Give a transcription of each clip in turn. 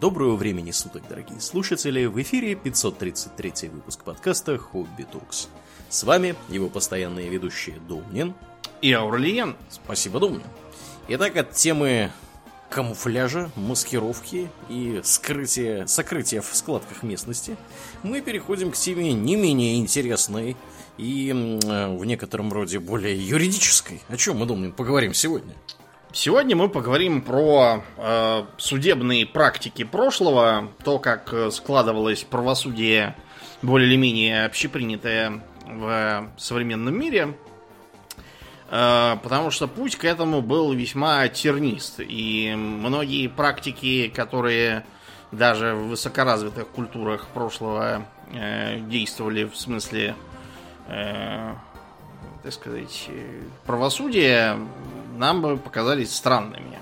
Доброго времени суток, дорогие слушатели! В эфире 533 выпуск подкаста «Хобби Токс». С вами его постоянные ведущие Домнин и Аурлиен. Спасибо, Домнин. Итак, от темы камуфляжа, маскировки и скрытия, сокрытия в складках местности мы переходим к теме не менее интересной и в некотором роде более юридической. О чем мы, Домнин, поговорим сегодня? Сегодня мы поговорим про э, судебные практики прошлого, то, как э, складывалось правосудие более или менее общепринятое в современном мире, э, потому что путь к этому был весьма тернист, и многие практики, которые даже в высокоразвитых культурах прошлого э, действовали в смысле э, так сказать, правосудия нам бы показались странными.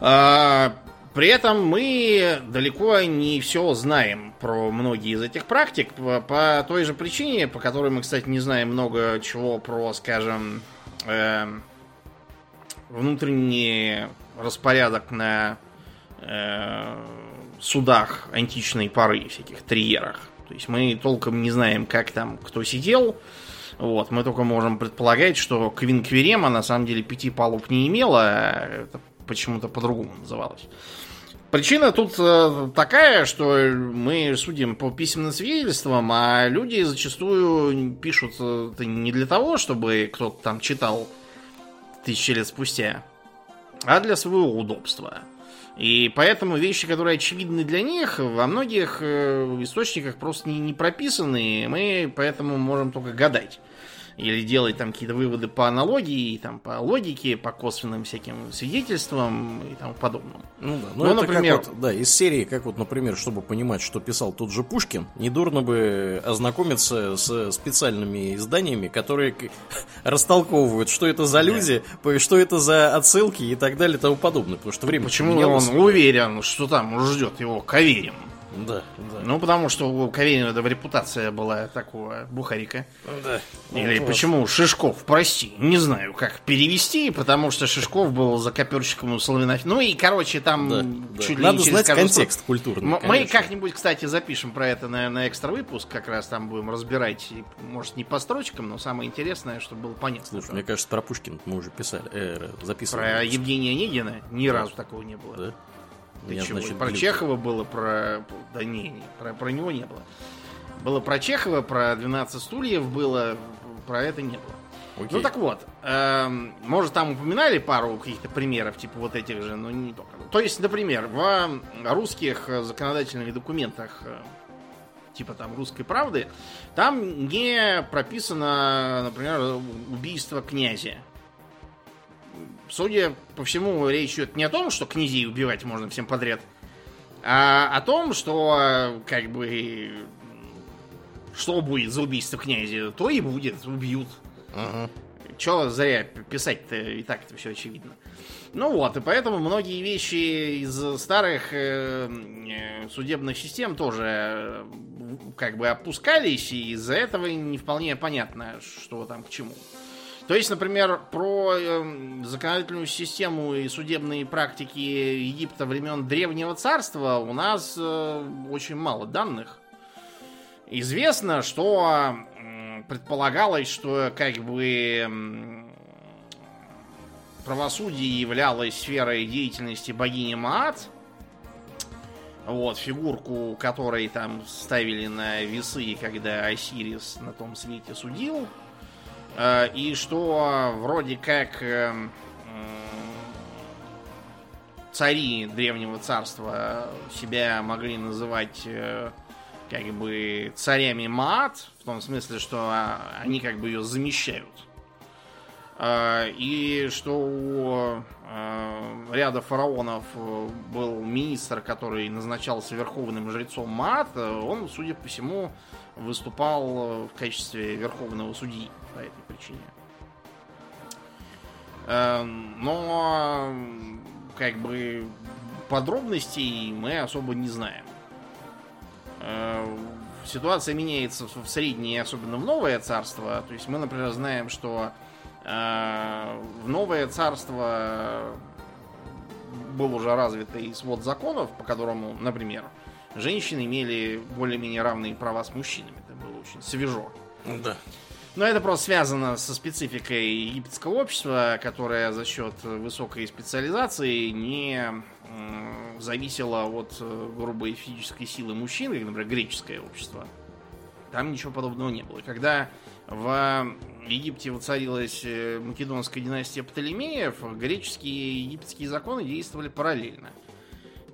А, при этом мы далеко не все знаем про многие из этих практик по, по той же причине, по которой мы, кстати, не знаем много чего про, скажем, э, внутренний распорядок на э, судах античной поры, всяких триерах. То есть мы толком не знаем, как там кто сидел, вот, мы только можем предполагать, что Квинквирема на самом деле пяти палуб не имела, а это почему-то по-другому называлось. Причина тут э, такая, что мы судим по письменным свидетельствам, а люди зачастую пишут это не для того, чтобы кто-то там читал тысячи лет спустя, а для своего удобства. И поэтому вещи, которые очевидны для них, во многих э, источниках просто не, прописаны, и мы поэтому можем только гадать или делать там какие-то выводы по аналогии, там, по логике, по косвенным всяким свидетельствам и тому подобному. Ну да, ну, ну например... вот, да, из серии, как вот, например, чтобы понимать, что писал тот же Пушкин, недурно бы ознакомиться с специальными изданиями, которые растолковывают, что это за люди, да. что это за отсылки и так далее и тому подобное, потому что время Почему он уверен, что там ждет его Каверин? Да, да. Ну, потому что у Каверина в репутация была такого бухарика. Да. Или ну, почему Шишков, прости, не знаю, как перевести, потому что Шишков был закоперщиком у Соловинов. Ну и, короче, там да, чуть да. ли Надо не знать контекст что... культурный. Мы как-нибудь, кстати, запишем про это на, на экстра выпуск, как раз там будем разбирать, может, не по строчкам, но самое интересное, чтобы было понятно. Слушай, мне кажется, про Пушкина мы уже писали, э, записывали. Про Евгения Онегина ни да. разу такого не было. Да? Ты чего? Значит, про Чехова было, про... Да не, не про, про него не было. Было про Чехова, про 12 стульев было, про это не было. Окей. Ну так вот, э, может там упоминали пару каких-то примеров, типа вот этих же, но не только. То есть, например, в русских законодательных документах, э, типа там русской правды, там не прописано, например, убийство князя судя по всему, речь идет не о том, что князей убивать можно всем подряд, а о том, что как бы что будет за убийство князя, то и будет, убьют. Ага. Че зря писать-то, и так это все очевидно. Ну вот, и поэтому многие вещи из старых э, э судебных систем тоже э, как бы опускались, и из-за этого не вполне понятно, что там к чему. То есть, например, про э, законодательную систему и судебные практики Египта времен Древнего Царства у нас э, очень мало данных. Известно, что э, предполагалось, что как бы правосудие являлось сферой деятельности богини Маат. Вот, фигурку которой там ставили на весы, когда Осирис на том свете судил. Э, и что вроде как э, цари древнего царства себя могли называть э, как бы царями Маат, в том смысле, что а, они как бы ее замещают. И что у ряда фараонов был министр, который назначался верховным жрецом Маат, он, судя по всему, выступал в качестве верховного судьи по этой причине. Эм, но как бы подробностей мы особо не знаем. Эм, ситуация меняется в среднее, особенно в новое царство. То есть мы, например, знаем, что э, в новое царство был уже развитый свод законов, по которому, например, женщины имели более-менее равные права с мужчинами. Это было очень свежо. Да. Но это просто связано со спецификой египетского общества, которое за счет высокой специализации не зависело от э, грубой физической силы мужчин, как, например, греческое общество. Там ничего подобного не было. Когда в Египте воцарилась э, македонская династия Птолемеев, греческие и египетские законы действовали параллельно.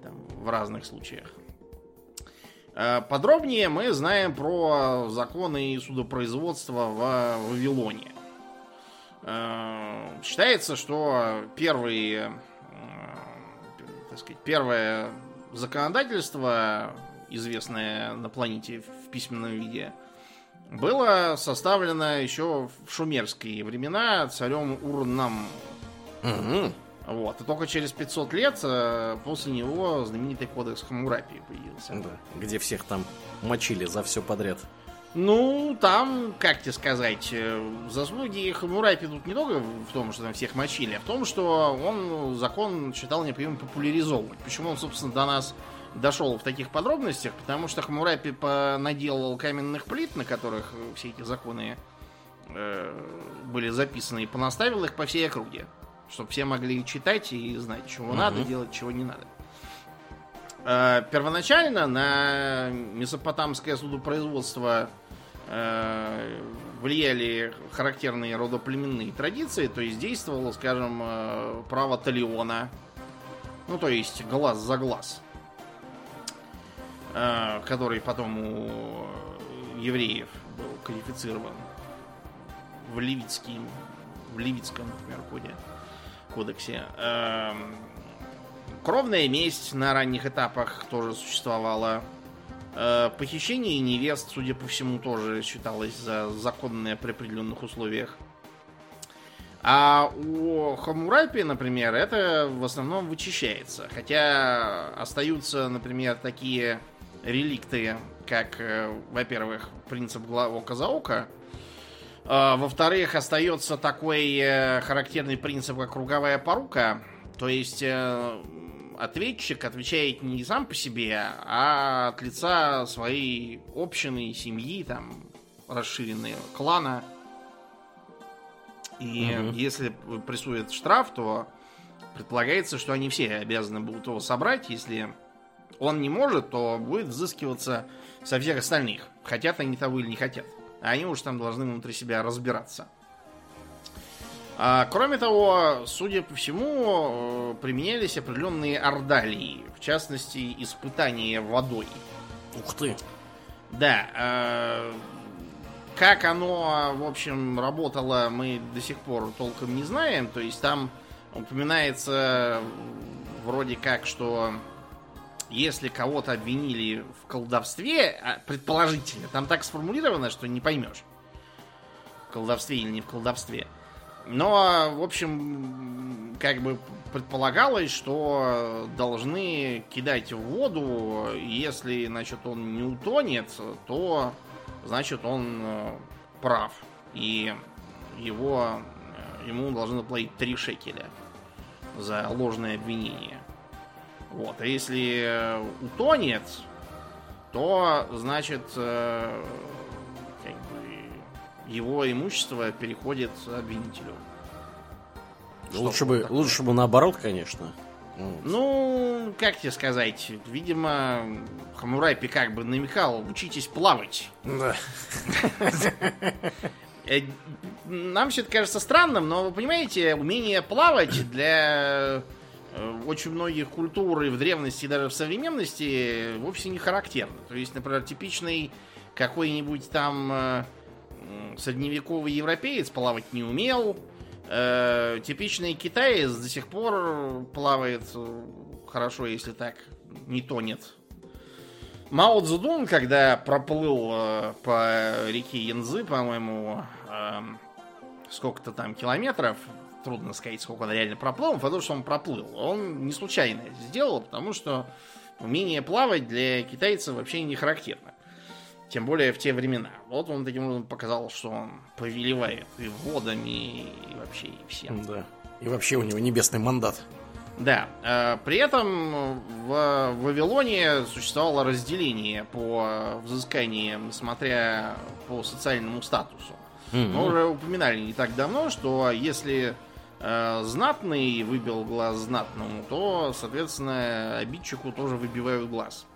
Там, в разных случаях. Э, Подробнее мы знаем про законы и судопроизводство в Вавилоне. Э, Считается, что первые, э, так сказать, первое законодательство, известное на планете в письменном виде, было составлено еще в шумерские времена царем Урном. Мгм. Вот. И только через 500 лет э, после него знаменитый кодекс Хаммурапи появился. Да. Где всех там мочили за все подряд. Ну, там, как тебе сказать, э, заслуги Хамурапи тут не только в том, что там всех мочили, а в том, что он закон считал необходимым популяризовывать. Почему он, собственно, до нас дошел в таких подробностях? Потому что Хамурапи наделал каменных плит, на которых все эти законы э, были записаны, и понаставил их по всей округе. Чтобы все могли читать и знать, чего Мгм. надо делать, чего не надо. Э, Первоначально на месопотамское судопроизводство э, влияли характерные родоплеменные традиции, то есть действовало, скажем, э, право талиона, ну то есть глаз за глаз, э, который потом у евреев был кодифицирован в левитским, в левитском, например, коде, кодексе. Эм, Кровная месть на ранних этапах тоже существовала. Э, Похищение невест, судя по всему, тоже считалось за законное при определенных условиях. А у Хамурапи, например, это в основном вычищается. Хотя остаются, например, такие реликты, как, э, во-первых, принцип гла- око за око. А, Во-вторых, остается такой э, характерный принцип, как круговая порука. То есть э, ответчик отвечает не сам по себе, а от лица своей общины, семьи, там, расширенной клана. И Мгм. если присудят штраф, то предполагается, что они все обязаны будут его собрать. Если он не может, то будет взыскиваться со всех остальных. Хотят они того или не хотят. А они уж там должны внутри себя разбираться. А, кроме того, судя по всему, э, применялись определенные ордалии. В частности, испытания водой. Ух ты. Да, э, как оно, в общем, работало, мы до сих пор толком не знаем. То есть там упоминается вроде как, что если кого-то обвинили в колдовстве, а, предположительно, там так сформулировано, что не поймешь, в колдовстве или не в колдовстве. Но, в общем, как бы предполагалось, что должны кидать в воду, если, значит, он не утонет, то, значит, он э, прав. И его, э, ему должны платить 3 шекеля за ложное обвинение. Вот. А если э, утонет, то, значит, э, как бы его имущество переходит обвинителю. Лучше Что бы, такое? лучше бы наоборот, конечно. Ну, Ну, как тебе сказать, видимо, Хамурапи как бы намекал, учитесь плавать. Да. Э, Нам все это кажется странным, но вы понимаете, умение плавать для очень многих культур и в древности, и даже в современности вовсе не характерно. То есть, например, типичный какой-нибудь там э, средневековый европеец плавать не умел. Э, Типичный китаец до сих пор плавает э, хорошо, если так не тонет. Мао Цзэдун, когда проплыл э, по реке Янзы, по-моему, эм, сколько-то там километров, трудно сказать, сколько он реально проплыл, потому что он проплыл. Он не случайно это сделал, потому что умение плавать для китайцев вообще не характерно. Тем более в те времена. Вот он таким образом показал, что он повелевает и водами, и вообще и всем. Да. И вообще у него небесный мандат. Да. э, При этом в Вавилоне существовало разделение по взысканиям, смотря по социальному статусу. Мгм. Мы уже упоминали не так давно, что если знатный выбил глаз знатному, то, соответственно, обидчику тоже выбивают глаз.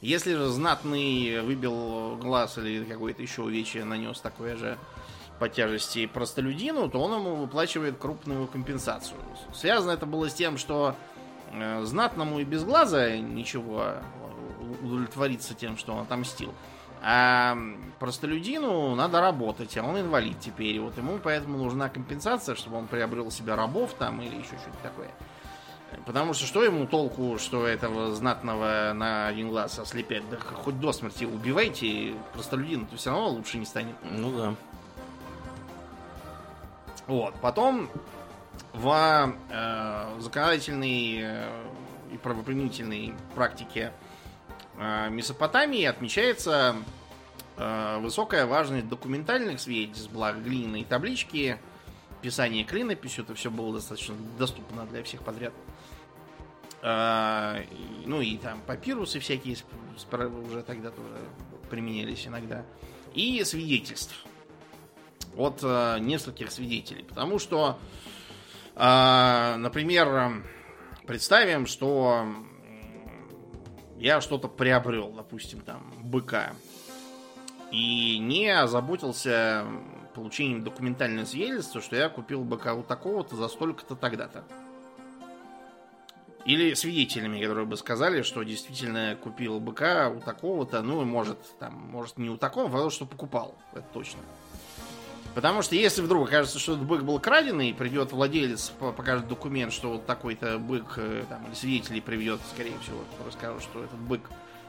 Если же знатный выбил глаз или какое-то еще увечье нанес такое же по тяжести простолюдину, то он ему выплачивает крупную компенсацию. Связано это было с тем, что э, знатному и без глаза ничего э, удовлетвориться тем, что он отомстил. А простолюдину надо работать, а он инвалид теперь. И вот ему поэтому нужна компенсация, чтобы он приобрел себе рабов там или еще что-то такое. Потому что что ему толку, что этого знатного на один глаз ослепять? Да хоть до смерти убивайте, простолюдин, то все равно лучше не станет. Ну да. Вот. Потом в э, законодательной э, и правоприменительной практике э, Месопотамии отмечается э, высокая важность документальных свидетельств, благо глиняные таблички, писание клинописью, это все было достаточно доступно для всех подряд. Э, ну и там папирусы всякие уже тогда тоже применялись иногда. И свидетельств от э, нескольких свидетелей. Потому что, э, например, э, представим, что я что-то приобрел, допустим, там, быка, и не озаботился получением документального свидетельства, что я купил быка у такого-то за столько-то тогда-то. Или свидетелями, которые бы сказали, что действительно купил быка у такого-то, ну может, там, может не у такого, а потому что покупал, это точно. Потому что если вдруг окажется, что этот бык был краденый, придет владелец, по- покажет документ, что вот такой-то бык, э, там, или свидетелей приведет, скорее всего, скажет, что этот бык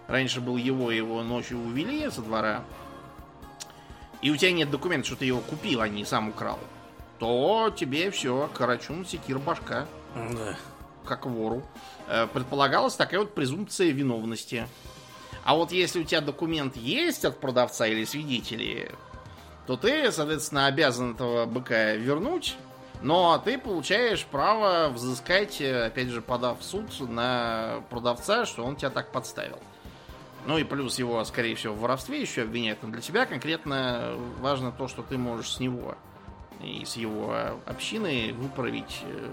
раньше был его, его ночью увели со двора, и у тебя нет документа, что ты его купил, а не сам украл, то тебе все, карачун, секир, башка Да. как вору, э, предполагалась такая вот презумпция виновности. А вот если у тебя документ есть от продавца или свидетелей, то ты, соответственно, обязан этого быка вернуть, но ты получаешь право взыскать, э, опять же, подав в суд на продавца, что он тебя так подставил. Ну и плюс его, скорее всего, в воровстве еще обвиняют. Но для тебя конкретно важно то, что ты можешь с него и с его общины выправить э,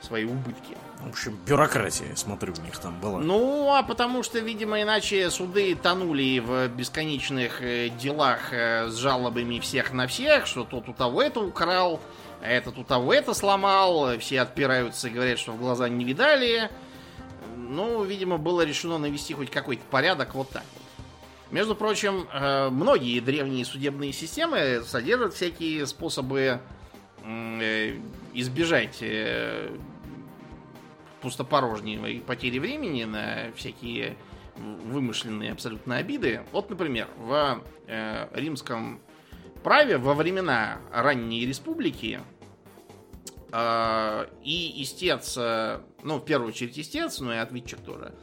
свои убытки. В общем, бюрократия, смотрю, у них там была. Ну, а потому что, видимо, иначе суды тонули в бесконечных э, делах э, с жалобами всех на всех, что тот у того это украл, а этот у того это сломал, все отпираются и говорят, что в глаза не видали. Ну, видимо, было решено навести хоть какой-то порядок вот так. Между прочим, э, многие древние судебные системы содержат всякие способы э, избежать э, пустопорожней потери времени на всякие вымышленные абсолютно обиды. Вот, например, в э, римском праве во времена ранней республики э, и истец, э, ну, в первую очередь истец, но и ответчик тоже,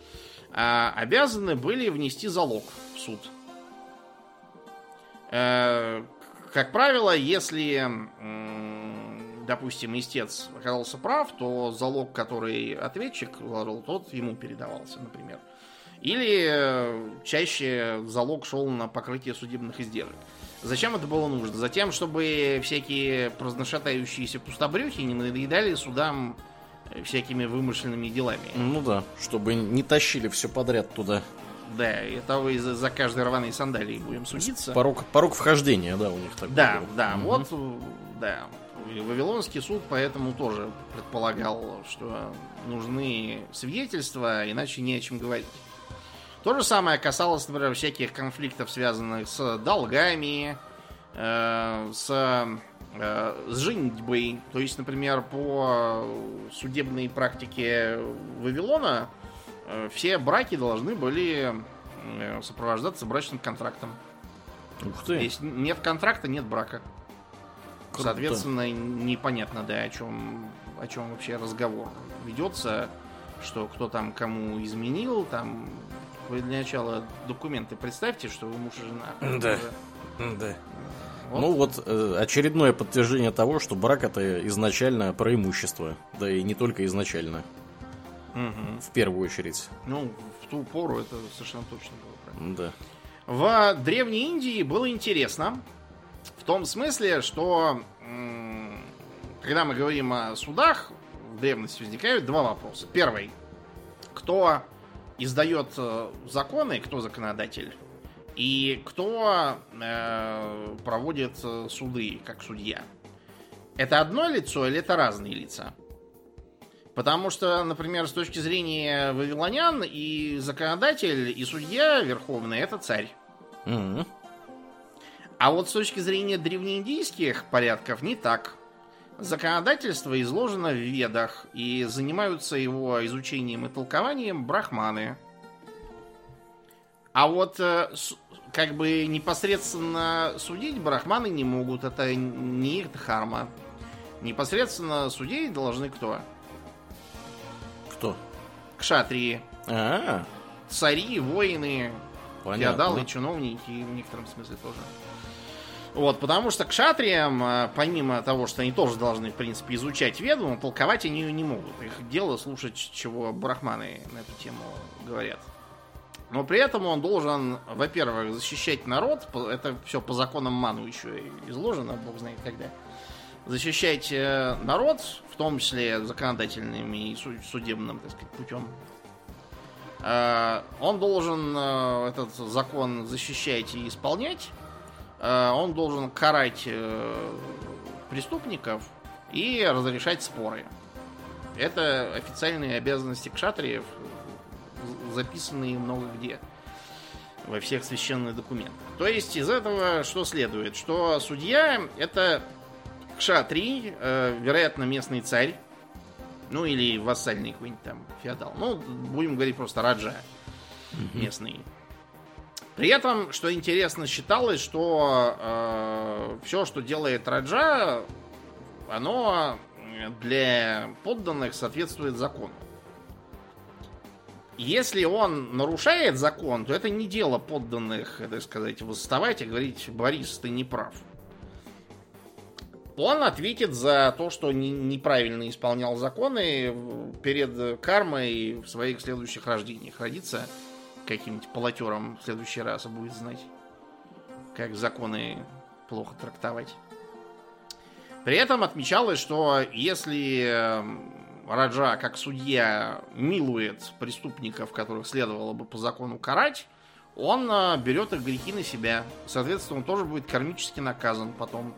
э, обязаны были внести залог в суд. Э, как правило, если, допустим, истец оказался прав, то залог, который ответчик вложил, тот ему передавался, например. Или э, чаще залог шел на покрытие судебных издержек. Зачем это было нужно? Затем, чтобы всякие праздношатающиеся пустобрюхи не надоедали судам э, всякими вымышленными делами. Ну да, чтобы не тащили все подряд туда. Да, и того и за, за каждой рваной сандалии будем судиться. Порог, порог вхождения, да, у них такой Да, был. да, Мгм. вот, э, да. И Вавилонский суд поэтому тоже предполагал, что нужны свидетельства, иначе не о чем говорить. То же самое касалось, например, всяких конфликтов, связанных с долгами, э, с, э, с женитьбой. То есть, например, по судебной практике Вавилона э, все браки должны были э, сопровождаться брачным контрактом. Ух ты. Если нет контракта, нет брака. Круто. Соответственно, непонятно, да, о чем, о чем вообще разговор ведется, что кто там кому изменил, там. Вы для начала документы представьте, что вы муж и жена. Да. Уже Да. Вот. Ну вот э, очередное подтверждение того, что брак это изначально преимущество. Да и не только изначально. Угу. В первую очередь. Ну, в ту пору это совершенно точно было правильно. Да. В Древней Индии было интересно. Том смысле, что когда мы говорим о судах, в древности возникают два вопроса. Первый. Кто издает э, законы, кто законодатель? И кто э, проводит э, суды как судья? Это одно лицо или это разные лица? Потому что, например, с точки зрения вавилонян и законодатель, и судья верховный это царь. Mm-hmm. А вот с точки зрения древнеиндийских порядков не так. Законодательство изложено в ведах, и занимаются его изучением и толкованием брахманы. А вот э, как бы непосредственно судить брахманы не могут, это не их дхарма. Непосредственно судить должны кто? Кто? Кшатрии. А-а-а. Цари, воины, Понятно. феодалы, чиновники, в некотором смысле тоже. Вот, потому что к шатриям, э, помимо того, что они тоже должны, в принципе, изучать веду, толковать они ее не могут. Их дело слушать, чего брахманы на эту тему говорят. Но при этом он должен, во-первых, защищать народ, это все по законам Ману еще изложено, бог знает когда. Защищать э, народ, в том числе законодательным и судебным, так сказать, путем. Э, он должен этот закон защищать и исполнять. Э, он должен карать э, преступников и разрешать споры. Это официальные обязанности кшатриев, записанные много где во всех священных документах. То есть из этого что следует? Что судья это кшатри, э, вероятно, местный царь, ну или вассальный какой-нибудь там феодал. Ну, будем говорить просто раджа местный. При этом, что интересно, считалось, что э, все, что делает Раджа, оно для подданных соответствует закону. Если он нарушает закон, то это не дело подданных, так сказать, восставать и говорить, Борис, ты не прав. Он ответит за то, что неправильно исполнял законы перед кармой в своих следующих рождениях. Родится каким-нибудь полотером в следующий раз будет знать, как законы плохо трактовать. При этом отмечалось, что если эм, Раджа, как судья, милует преступников, которых следовало бы по закону карать, он э, берет их грехи на себя. Соответственно, он тоже будет кармически наказан потом.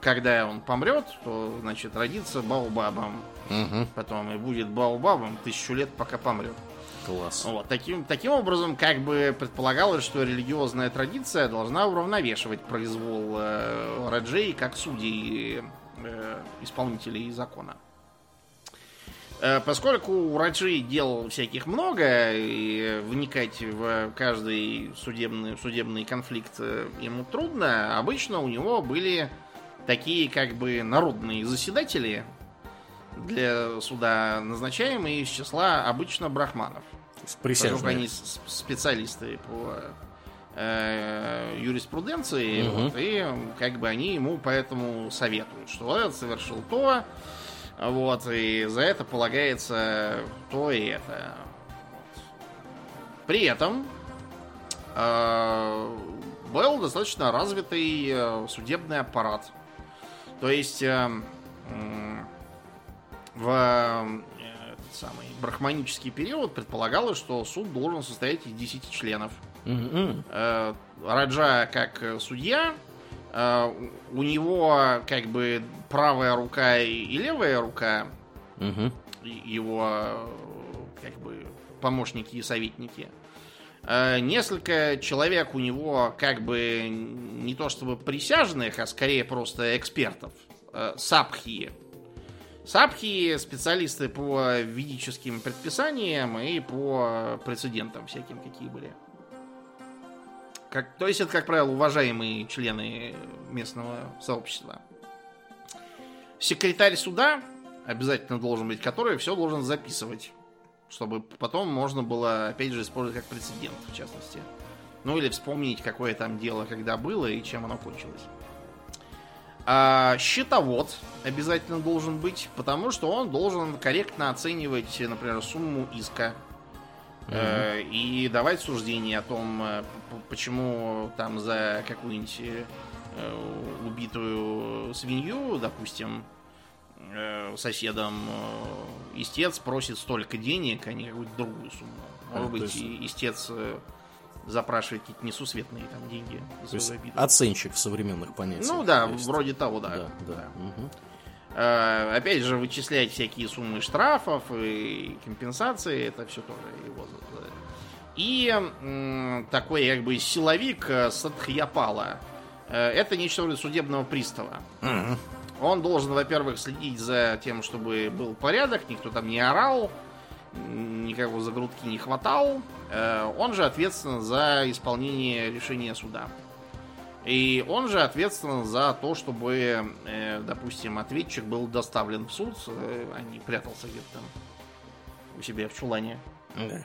Когда он помрет, то, значит, родится Баобабом. Угу. Потом и будет Баобабом тысячу лет, пока помрет. Класс. Вот, таким, таким образом, как бы предполагалось, что религиозная традиция должна уравновешивать произвол э, раджей как судей э, исполнителей закона. Э, поскольку у Раджи дел всяких много, и вникать в каждый судебный, судебный конфликт э, ему трудно, обычно у него были такие как бы народные заседатели для суда, назначаемые из числа обычно брахманов. Поскольку они специалисты по э, юриспруденции, угу. вот, и как бы они ему поэтому советуют, что этот совершил то, вот, и за это полагается то и это. Вот. При этом э, был достаточно развитый э, судебный аппарат. То есть э, в самый брахманический период предполагалось, что суд должен состоять из 10 членов. Mm-hmm. Раджа как судья, э, у него как бы правая рука и левая рука, mm-hmm. его как бы помощники и советники. Э, несколько человек у него как бы не то чтобы присяжных, а скорее просто экспертов. Сабхи Сапхи специалисты по ведическим предписаниям и по прецедентам всяким, какие были. Как, то есть это, как правило, уважаемые члены местного сообщества. Секретарь суда обязательно должен быть, который все должен записывать, чтобы потом можно было, опять же, использовать как прецедент, в частности, Ну или вспомнить, какое там дело, когда было и чем оно кончилось. А счетовод обязательно должен быть, потому что он должен корректно оценивать, например, сумму иска. э, И давать суждение о том, э, почему там за какую-нибудь э, убитую свинью, допустим, э, соседом э, истец просит столько денег, а не какую-то другую сумму. А, Может быть, есть- истец запрашивает какие-то несусветные там деньги То за есть свою обиду. оценщик в современных понятиях. Ну да, То есть- вроде того, да. Да, да. мгм. Э, Опять же, вычислять всякие суммы штрафов и компенсации, это все тоже его. И м, такой как бы силовик э, Садхьяпала. Э, Это нечто вроде судебного пристава. Мгм. Он должен, во-первых, следить за тем, чтобы был порядок, никто там не орал, никакого загрудки не хватал. Э, Он же ответственен за исполнение решения суда. И он же ответственен за то, чтобы, э, допустим, ответчик был доставлен в суд, э, а не прятался где-то там у себя в чулане. Да.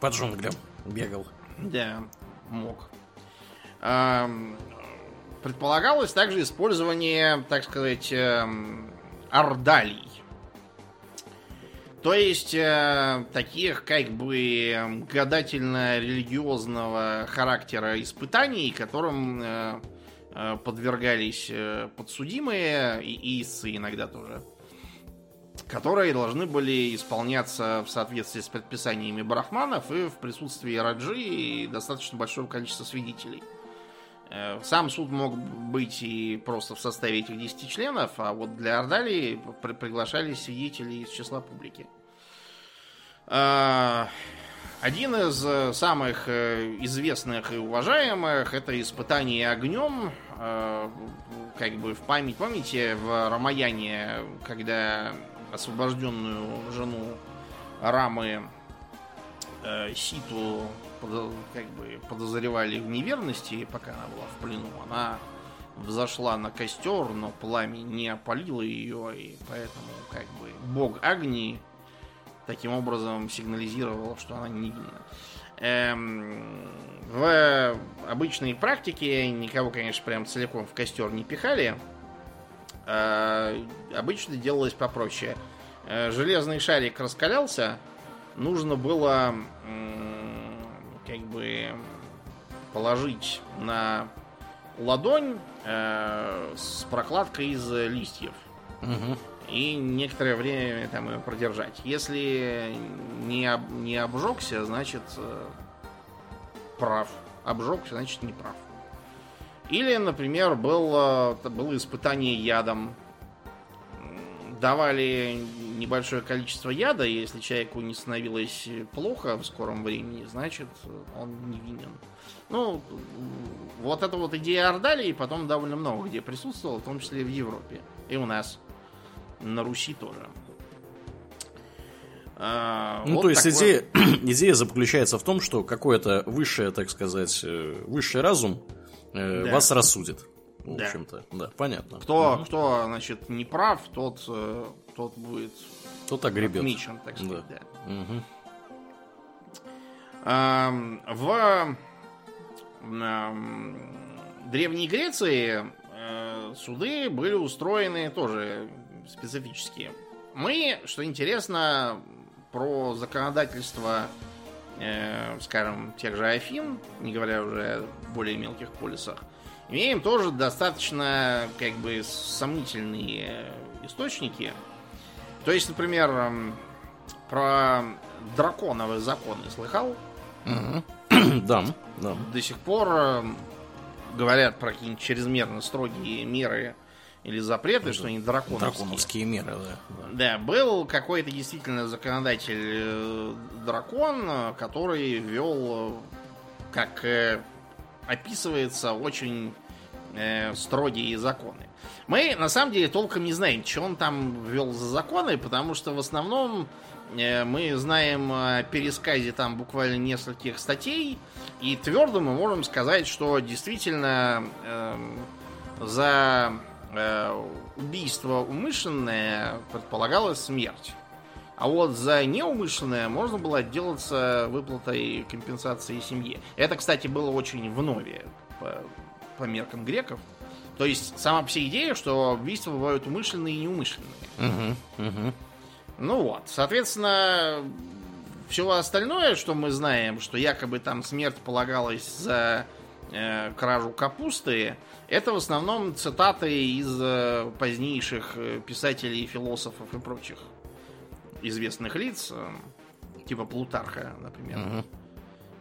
По джунглям бегал. Да, мог. Предполагалось также использование, так сказать, эм, ордалий. То есть э, таких как бы эм, гадательно-религиозного характера испытаний, которым э, э, подвергались э, подсудимые и истцы иногда тоже которые должны были исполняться в соответствии с предписаниями брахманов и в присутствии раджи и достаточно большого количества свидетелей. Сам суд мог быть и просто в составе этих 10 членов, а вот для Ордалии при- приглашались свидетели из числа публики. Э, Один из э, самых э, известных и уважаемых это испытание огнем. Э, Как бы в память, помните, в Рамаяне, когда освобожденную жену Рамы э, Ситу как бы подозревали в неверности, пока она была в плену, она взошла на костер, но пламя не опалило ее, и поэтому как бы бог Агни таким образом сигнализировал, что она невинна. Эм, в обычной практике никого, конечно, прям целиком в костер не пихали. Э, обычно делалось попроще. Э, железный шарик раскалялся, нужно было м, как бы положить на ладонь э, с прокладкой из листьев Мгм. и некоторое время там ее продержать. Если не, об- не обжегся, значит э, прав. Обжегся, значит не прав. Или, например, было, было испытание ядом. Давали небольшое количество яда, и если человеку не становилось плохо в скором времени, значит он невинен. Ну, вот эта вот идея Ордалии потом довольно много где присутствовала, в том числе и в Европе. И у нас. На Руси тоже. А, Ну, вот то есть такой- идея, идея заключается в том, что какое-то высшее, так сказать, э, высший разум э, Да. вас рассудит. В Да. общем-то, да, понятно. Кто, Мгм. кто, значит, не прав, тот, э, тот будет Кто так гребет. отмечен, так сказать, да. Мгм. Ам, В ам, Древней Греции э, суды были устроены тоже специфические. Мы, что интересно, про законодательство, э, скажем, тех же Афин, не говоря уже о более мелких полисах, имеем тоже достаточно как бы сомнительные источники. То есть, например, м, про драконовые законы слыхал? Да, да. До сих пор э, говорят про какие-нибудь чрезмерно строгие меры или запреты, что они драконовские. Драконовские меры, да. да. Был какой-то действительно законодатель э, дракон, который ввел, э, как э, описывается, очень э, строгие законы. Мы на самом деле толком не знаем, что он там ввел за законы, потому что в основном э, мы знаем о пересказе там буквально нескольких статей, и твердо мы можем сказать, что действительно эм, за э, убийство умышленное предполагалась смерть. А вот за неумышленное можно было отделаться выплатой компенсации семье. Это, кстати, было очень в нове по меркам греков. То есть сама себе идея, что убийства бывают умышленные и неумышленные. Угу, угу. Ну вот, соответственно, все остальное, что мы знаем, что якобы там смерть полагалась за э, кражу капусты, это в основном цитаты из э, позднейших э, писателей, философов и прочих известных лиц, э, типа Плутарха, например. Угу.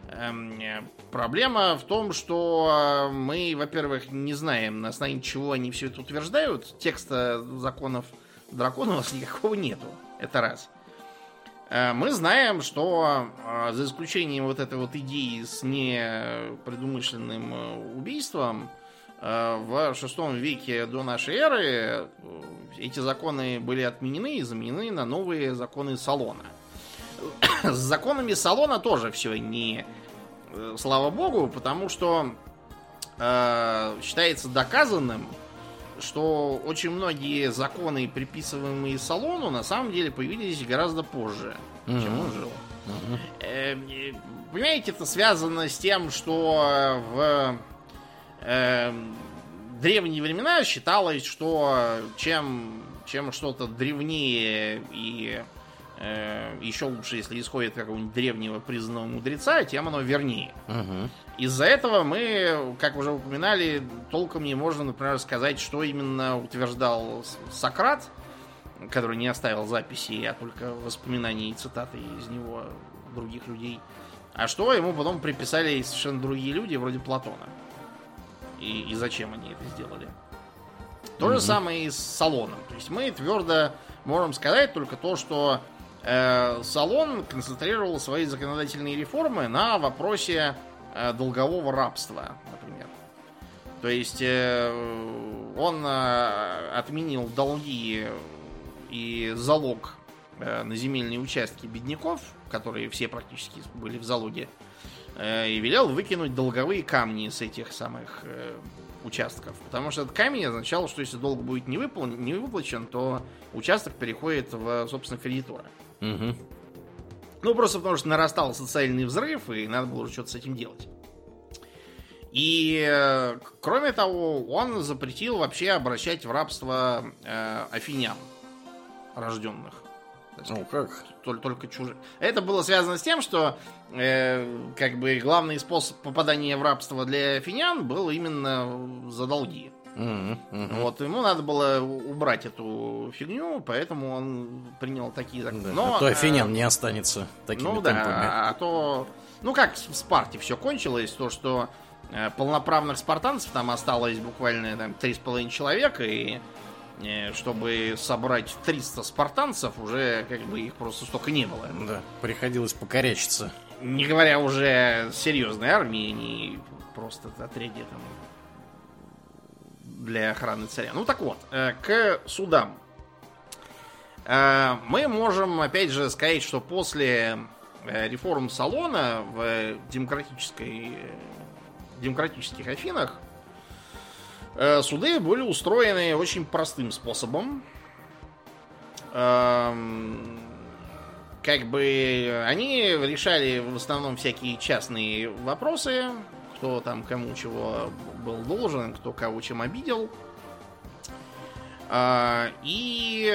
Эм, проблема в том, что э, мы, во-первых, не знаем, на основании чего они все это утверждают. Текста законов дракона у нас никакого нету. Это раз. Э, Мы знаем, что э, за исключением вот этой вот идеи с непредумышленным убийством, в шестом веке до нашей эры эти законы были отменены и заменены на новые законы Салона. С законами Салона тоже все не э, слава богу, потому что э, считается доказанным, что очень многие законы, приписываемые Салону, на самом деле появились гораздо позже, чем Мгм. он жил. Угу. Э, э, Понимаете, это связано с тем, что в э, древние времена считалось, что чем, чем что-то древнее и э, еще лучше, если исходит какого-нибудь древнего признанного мудреца, тем оно вернее. Угу. Из-за этого мы, как уже упоминали, толком не можем, например, сказать, что именно утверждал Сократ, который не оставил записи, а только воспоминания и цитаты из него других людей. А что ему потом приписали совершенно другие люди, вроде Платона. И, и зачем они это сделали. То же Мгм. самое и с Салоном. То есть мы твердо можем сказать только то, что э, Салон концентрировал свои законодательные реформы на вопросе э, долгового рабства, например. То есть э, он э, отменил долги и залог э, на земельные участки бедняков, которые все практически были в залоге, э, и велел выкинуть долговые камни с этих самых э, участков. Потому что этот камень означал, что если долг будет не, выплачен, то участок переходит в, собственно, кредитора. Ну, просто потому что нарастал социальный взрыв, и надо было что-то с этим делать. И, э, кроме того, он запретил вообще обращать в рабство э, афинян, рожденных. Ну как? тол- только чужих. Это было связано с тем, что э, как бы главный способ попадания в рабство для афинян был именно за долги. Мгм, мгм. Вот ему надо было убрать эту фигню, поэтому он принял такие законы. Да, Но, а то э, афинян не останется такими ну да, темпами. а то... Ну как в Спарте все кончилось, то что э, полноправных спартанцев там осталось буквально там 3,5 человека, и э, чтобы собрать 300 спартанцев, уже как бы их просто столько не было. Да, приходилось покорячиться. Не говоря уже серьезной армии, не просто отряде там для охраны царя. Ну так вот, э, к судам. Э, Мы можем, опять же, сказать, что после э, реформ Салона в демократической, демократических Афинах суды были устроены очень простым способом. Эм, Как бы они решали в основном всякие частные вопросы, кто там кому чего был должен, кто кого чем обидел. А, И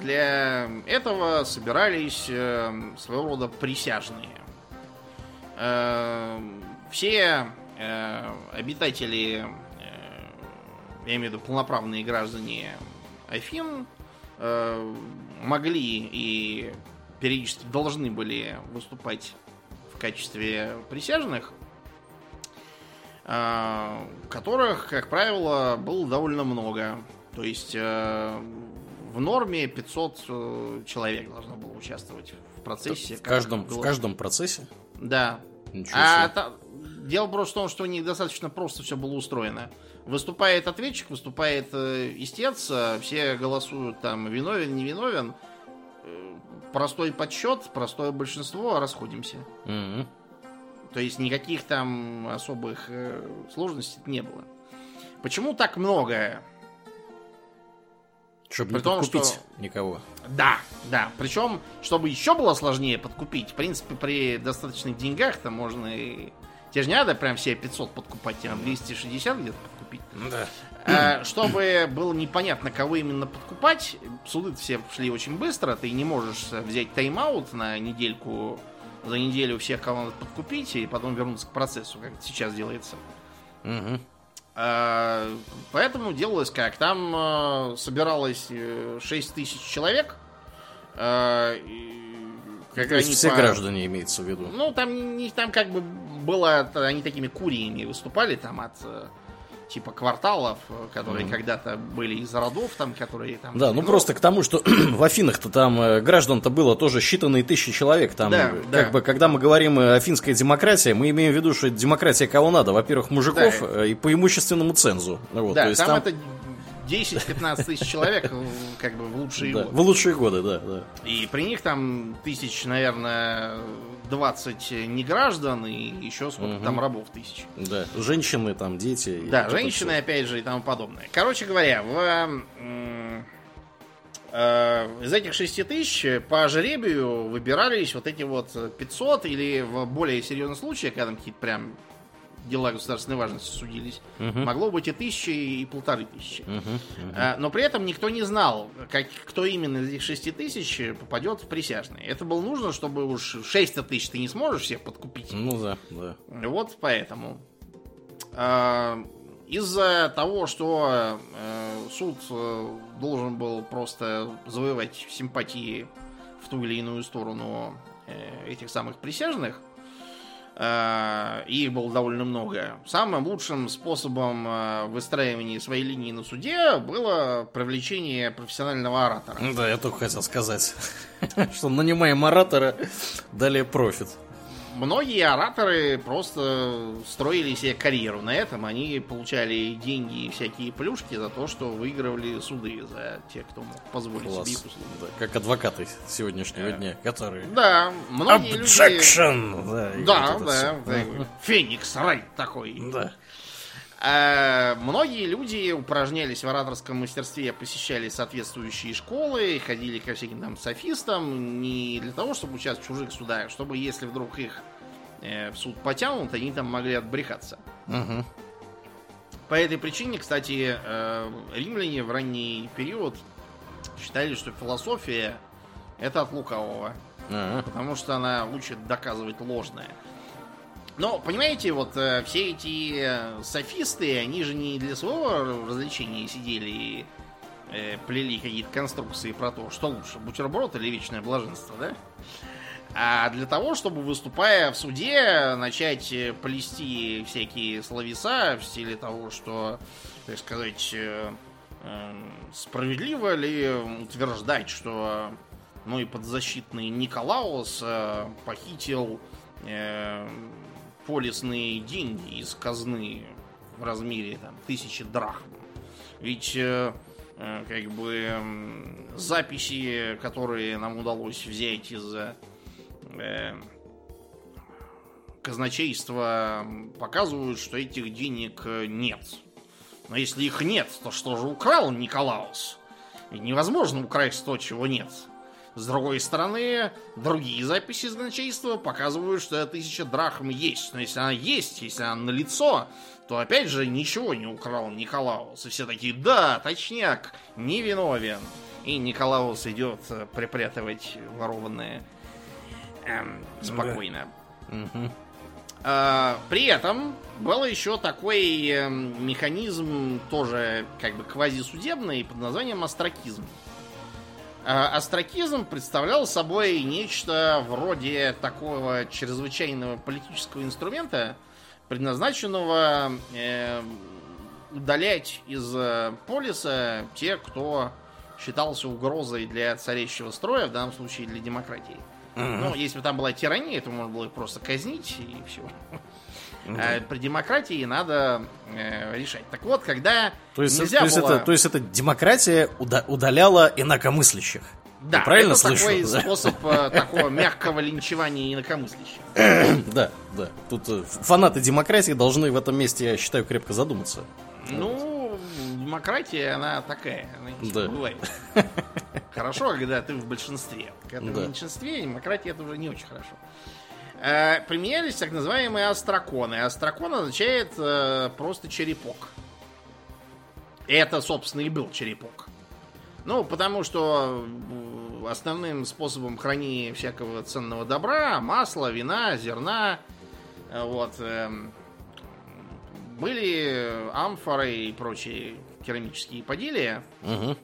для этого собирались э, своего рода присяжные. Э, Все э, обитатели, я имею в виду полноправные граждане Афин, могли и периодически должны были выступать в качестве присяжных, которых, как правило, было довольно много. То есть э, в норме 500 э, человек должно было участвовать в процессе. В каждом, в каждом процессе? Да. Ничего А та- дело просто в том, что у них достаточно просто все было устроено. Выступает ответчик, выступает э, истец, э, все голосуют там виновен, не виновен. Э, Простой подсчет, простое большинство, расходимся. Мгм. То есть никаких там особых э, сложностей не было. Почему так много? Чтобы При не том, подкупить что- никого. Да, да. Причем, чтобы еще было сложнее подкупить, в принципе, при достаточных деньгах-то можно и... Тебе же не надо прям все 500 подкупать, тебе надо 260 где-то подкупить. Да. А, чтобы было непонятно, кого именно подкупать, суды все шли очень быстро, ты не можешь взять тайм-аут на недельку, за неделю всех, кого надо подкупить, и потом вернуться к процессу, как это сейчас делается. А, Поэтому делалось как? Там э, собиралось 6 тысяч человек. э, и как То есть все по- граждане имеется в виду. Ну, там, не, там как бы было... Они такими куриями выступали там от э, типа кварталов, э, которые когда-то были из родов, там, которые там... Да, ну просто к тому, что в Афинах-то там э, граждан-то было тоже считанные тысячи человек. Там, Да, э, да. как бы, когда мы говорим э, афинская демократия, мы имеем в виду, что демократия кого надо. Во-первых, мужиков Да. и по имущественному цензу. Вот, да, то есть там, там- это 10-15 тысяч человек, э, как бы в лучшие да, годы. в лучшие годы, да, да. И при них там тысяч, наверное, 20 не граждан и еще сколько там рабов тысяч. Да, женщины, там, дети. Да, женщины, опять же, и тому подобное. Короче говоря, в, э, из этих 6 тысяч по жребию выбирались вот эти вот 500 или в более серьезных случаях, когда там какие-то прям дела государственной важности судились, Мгм. могло быть и тысячи, и полторы тысячи. Мгм. А, Но при этом никто не знал, как, кто именно из этих 6 тысяч попадет в присяжные. Это было нужно, чтобы уж 6 тысяч ты не сможешь всех подкупить. Ну да, да. Вот поэтому. А, Из-за того, что э, суд э, должен был просто завоевать симпатии в ту или иную сторону э, этих самых присяжных, и их было довольно много, самым лучшим способом э, выстраивания своей линии на суде было привлечение профессионального оратора. Да, я только хотел сказать, что нанимаем оратора, далее профит. Многие ораторы просто строили себе карьеру на этом. Они получали деньги и всякие плюшки за то, что выигрывали суды за тех, кто мог позволить Класс. себе их услуги. Да, как адвокаты сегодняшнего дня, которые... Да, многие люди... Objection! Да, и Да, вот да, да. Феникс Райт такой. Да. А, многие люди упражнялись в ораторском мастерстве, посещали соответствующие школы, ходили ко всяким там софистам, не для того, чтобы участвовать в чужих судах, а чтобы, если вдруг их в суд потянут, они там могли отбрехаться. Мгм. По этой причине, кстати, э, римляне в ранний период считали, что философия это от лукавого, Ага. потому что она учит доказывать ложное. Но, понимаете, вот э, все эти э, софисты, они же не для своего развлечения сидели и э, плели какие-то конструкции про то, что лучше, бутерброд или вечное блаженство, да? А для того, чтобы, выступая в суде, начать э, плести всякие словеса в стиле того, что, так сказать, э, э, справедливо ли утверждать, что мой подзащитный Николаус похитил э, полисные деньги из казны в размере там, тысячи драхм. Ведь э, как бы записи, которые нам удалось взять из казначейства, м, показывают, что этих денег э, нет. Но если их нет, то что же украл Николаус? Ведь невозможно украсть то, чего нет. С другой стороны, другие записи из казначейства показывают, что тысяча драхм есть. Но если она есть, если она на лицо, то опять же ничего не украл Николаус. И все такие, да, точняк, невиновен. И Николаус идет э, припрятывать ворованное эм, спокойно. Мгм. А, При этом был еще такой эм, механизм, тоже как бы квазисудебный, под названием астракизм. А, Астракизм представлял собой нечто вроде такого чрезвычайного политического инструмента, предназначенного э, удалять из э, полиса тех, кто считался угрозой для царящего строя, в данном случае для демократии. Ну, если бы там была тирания, то можно было их просто казнить и все. А при демократии надо э, решать. Так вот, когда То есть, нельзя то, есть было... это, то есть это демократия уда- удаляла инакомыслящих. Да, Я правильно это слышу? такой Да. способ э, такого мягкого линчевания инакомыслящих. Да, да. Тут э, фанаты демократии должны в этом месте, я считаю, крепко задуматься. Ну, демократия, она такая. Она не Да. бывает. Хорошо, когда ты в большинстве. Когда ты Да. в меньшинстве, демократия это уже не очень хорошо. Э, применялись так называемые астраконы. Астракон означает э, просто черепок. Это, собственно, и был черепок. Ну, потому что э, основным способом хранения всякого ценного добра, масла, вина, зерна, э, вот, эм, были амфоры и прочие керамические поделия. Мгм.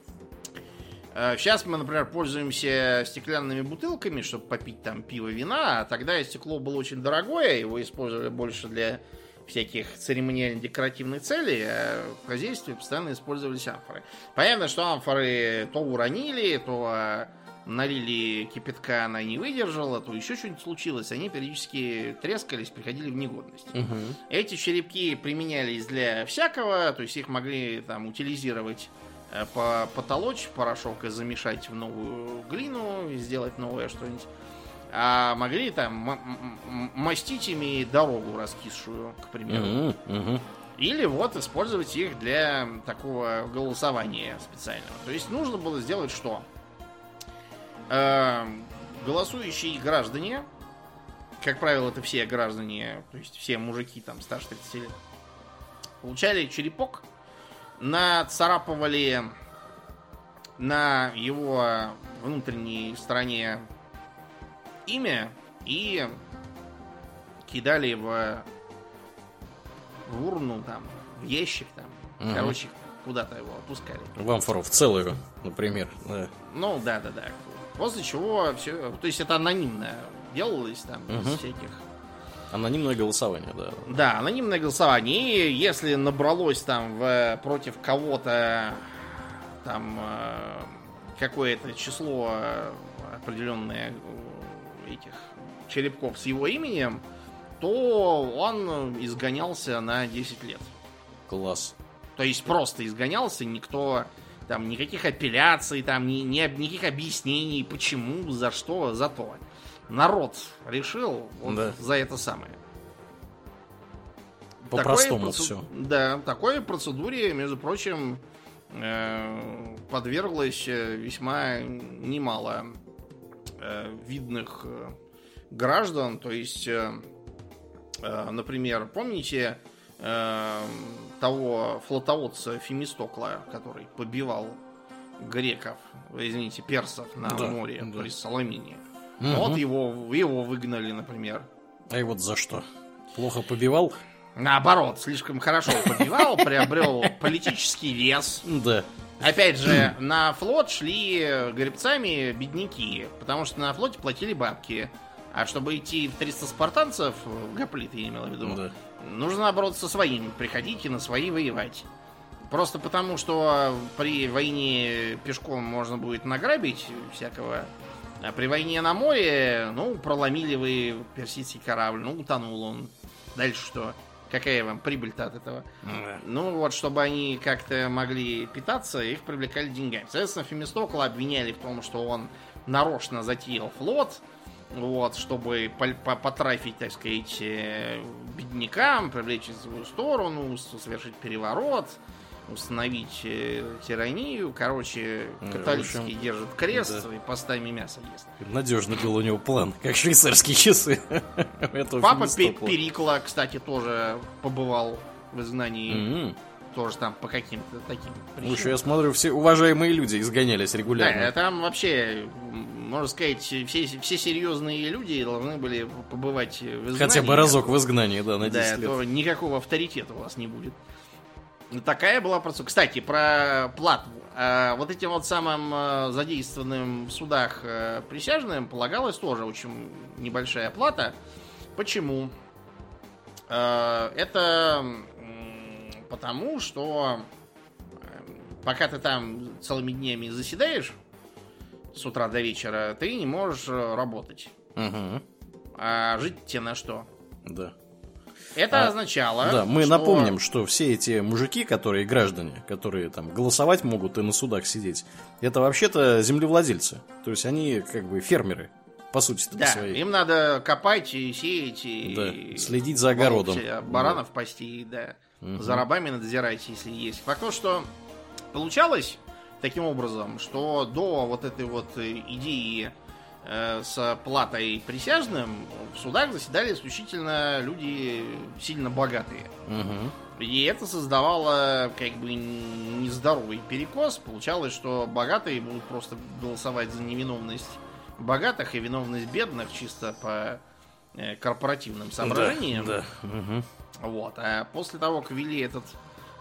Э, Сейчас мы, например, пользуемся стеклянными бутылками, чтобы попить там пиво, вина, а тогда стекло было очень дорогое, его использовали больше для всяких церемониально-декоративных целей, а в хозяйстве постоянно использовались амфоры. Понятно, что амфоры то уронили, то налили кипятка, она не выдержала, то еще что-нибудь случилось, они периодически трескались, приходили в негодность. Мгм. Эти черепки применялись для всякого, то есть их могли там утилизировать, э, по потолочь порошок и замешать в новую глину, и сделать новое что-нибудь. А могли там мастить ими дорогу раскисшую, к примеру. Мгм. Или вот использовать их для такого голосования специального. То есть нужно было сделать что? Эм, голосующие граждане, как правило, это все граждане, то есть все мужики там старше 30 лет, получали черепок, нацарапывали на его внутренней стороне имя и кидали в, в урну, там, в ящик, там, Мгм. короче, куда-то его опускали. В амфору в целую, например. да. Ну, да, да, да. После чего все, то есть это анонимно делалось там без Мгм. всяких. Анонимное голосование, да. Да, анонимное голосование. И если набралось там в, против кого-то там э, какое-то число э, определенное этих черепков с его именем, то он изгонялся на 10 лет. Класс. То есть просто изгонялся, никто там никаких апелляций, там ни, ни- никаких объяснений, почему, за что, за то. Народ решил вот Да. за это самое. По-простому Такой все. процед- Да, такой процедуре, между прочим, э, подверглось э, весьма немало э, видных э, граждан. То есть, э, э, например, помните э, того флотоводца Фемистокла, который побивал греков, извините, персов на Да, море да. при Соломине? Мгм. Вот его, его выгнали, например. А вот за что? Плохо побивал? Наоборот, слишком хорошо побивал, приобрел политический вес. Да. Опять же, на флот шли гребцами бедняки, потому что на флоте платили бабки. А чтобы идти в 300 спартанцев, гоплит я имел в виду, Да. Нужно, наоборот, со своими приходить и на свои воевать. Просто потому, что при войне пешком можно будет награбить всякого, а при войне на море, ну, проломили вы персидский корабль, ну, утонул он. Дальше что? Какая вам прибыль-то от этого? Да. Ну, вот, чтобы они как-то могли питаться, их привлекали деньгами. Соответственно, Фемистокла обвиняли в том, что он нарочно затеял флот, вот, чтобы потрафить, так сказать, э, беднякам, привлечь в свою сторону, совершить переворот, установить э, тиранию. Короче, Ну, католический общем, держит крест да. и постами мясо ест. Надежный был у него план, как швейцарские часы. Папа. Перикла, кстати, тоже побывал в изгнании. Тоже там по каким-то таким причинам. Слушай, я смотрю, все уважаемые люди изгонялись Да, регулярно. там вообще, можно сказать, все, все серьезные люди должны были побывать в изгнании. Хотя бы разок в изгнании, да, на 10 Да, лет. то никакого авторитета у вас не будет. Ну, Такая была процедура. Кстати, про плату. А, Вот этим вот самым э, задействованным в судах э, присяжным полагалась тоже очень небольшая плата. Почему? Это потому, что пока ты там целыми днями заседаешь с утра до вечера, ты не можешь э, работать. Мгм. А жить тебе на что? Да. Это А, означало. Да, мы что- напомним, что все эти мужики, которые граждане, которые там голосовать могут и на судах сидеть, это вообще-то землевладельцы. То есть они как бы фермеры, по сути Да, своей. им надо копать и сеять и Да, следить за огородом. а баранов пасти, да. Мгм. За рабами надзирать, если есть. Факт то, что Получалось таким образом, что до вот этой вот идеи э, с платой присяжным в судах заседали исключительно люди сильно богатые. Угу. И это создавало как бы нездоровый перекос. Получалось, что богатые будут просто голосовать за невиновность богатых и виновность бедных чисто по э, корпоративным соображениям. Да, да. Угу. Вот. А после того, как ввели этот,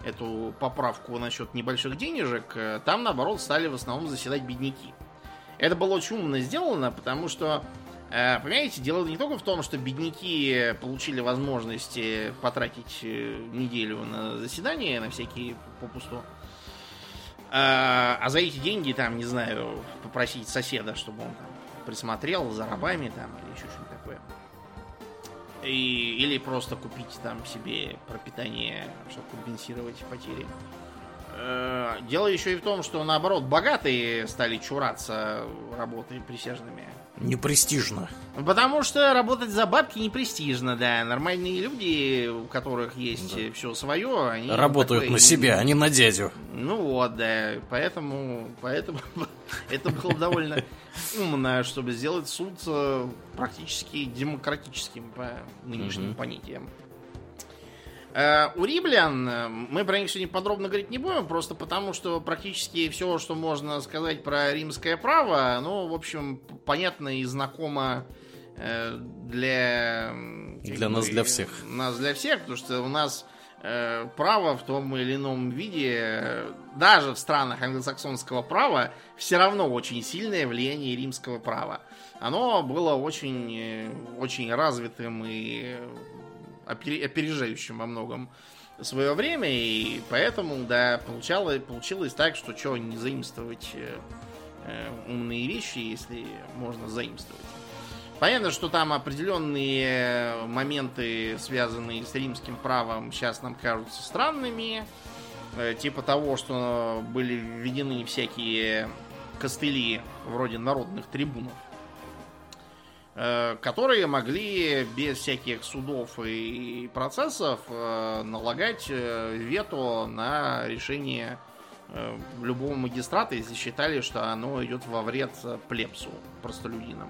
эту поправку насчет небольших денежек, э, там, наоборот, стали в основном заседать бедняки. Это было очень умно сделано, потому что, э, понимаете, дело не только в том, что бедняки получили возможность потратить э, неделю на заседание, на всякие попусту, а за эти деньги, там, не знаю, попросить соседа, чтобы он там присмотрел за рабами там или еще что-нибудь такое. И, или просто купить там себе пропитание, чтобы компенсировать потери. Э, дело еще и в том, что наоборот, богатые стали чураться работой присяжными. Непрестижно. Потому что работать за бабки не престижно, да. Нормальные люди, у которых есть да. все свое, они работают такое... на себя, а не на дядю. Ну вот, да. Поэтому, поэтому это было довольно умно, чтобы сделать суд э, практически демократическим по нынешним понятиям. Э, у римлян э, мы про них сегодня подробно говорить не будем, просто потому что практически все, что можно сказать про римское право, ну, в общем, понятно и знакомо э, для... Для бы, нас, для всех. Нас, для всех, потому что у нас право в том или ином виде, даже в странах англосаксонского права, все равно очень сильное влияние римского права. Оно было очень, очень развитым и опережающим во многом свое время, и поэтому, да, получалось, получилось так, что что не заимствовать э, э, умные вещи, если можно заимствовать. Понятно, что там определенные моменты, связанные с римским правом, сейчас нам кажутся странными. Э, типа того, что были введены всякие костыли вроде народных трибунов которые могли без всяких судов и процессов э, налагать э, вето на решение любого магистрата, если считали, что оно идет во вред плебсу, простолюдинам.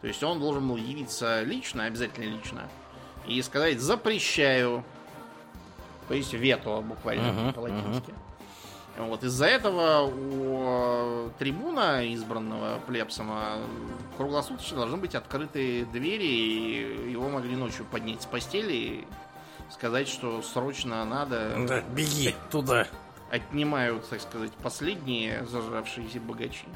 То есть он должен был явиться лично, обязательно лично, и сказать «запрещаю». То есть вето буквально uh-huh, по-латински. Uh-huh. Вот из-за этого у трибуна, избранного Плепсома, круглосуточно должны быть открыты двери, и его могли ночью поднять с постели и сказать, что срочно надо... Да, беги туда. Отнимают, так сказать, последние зажравшиеся богачи.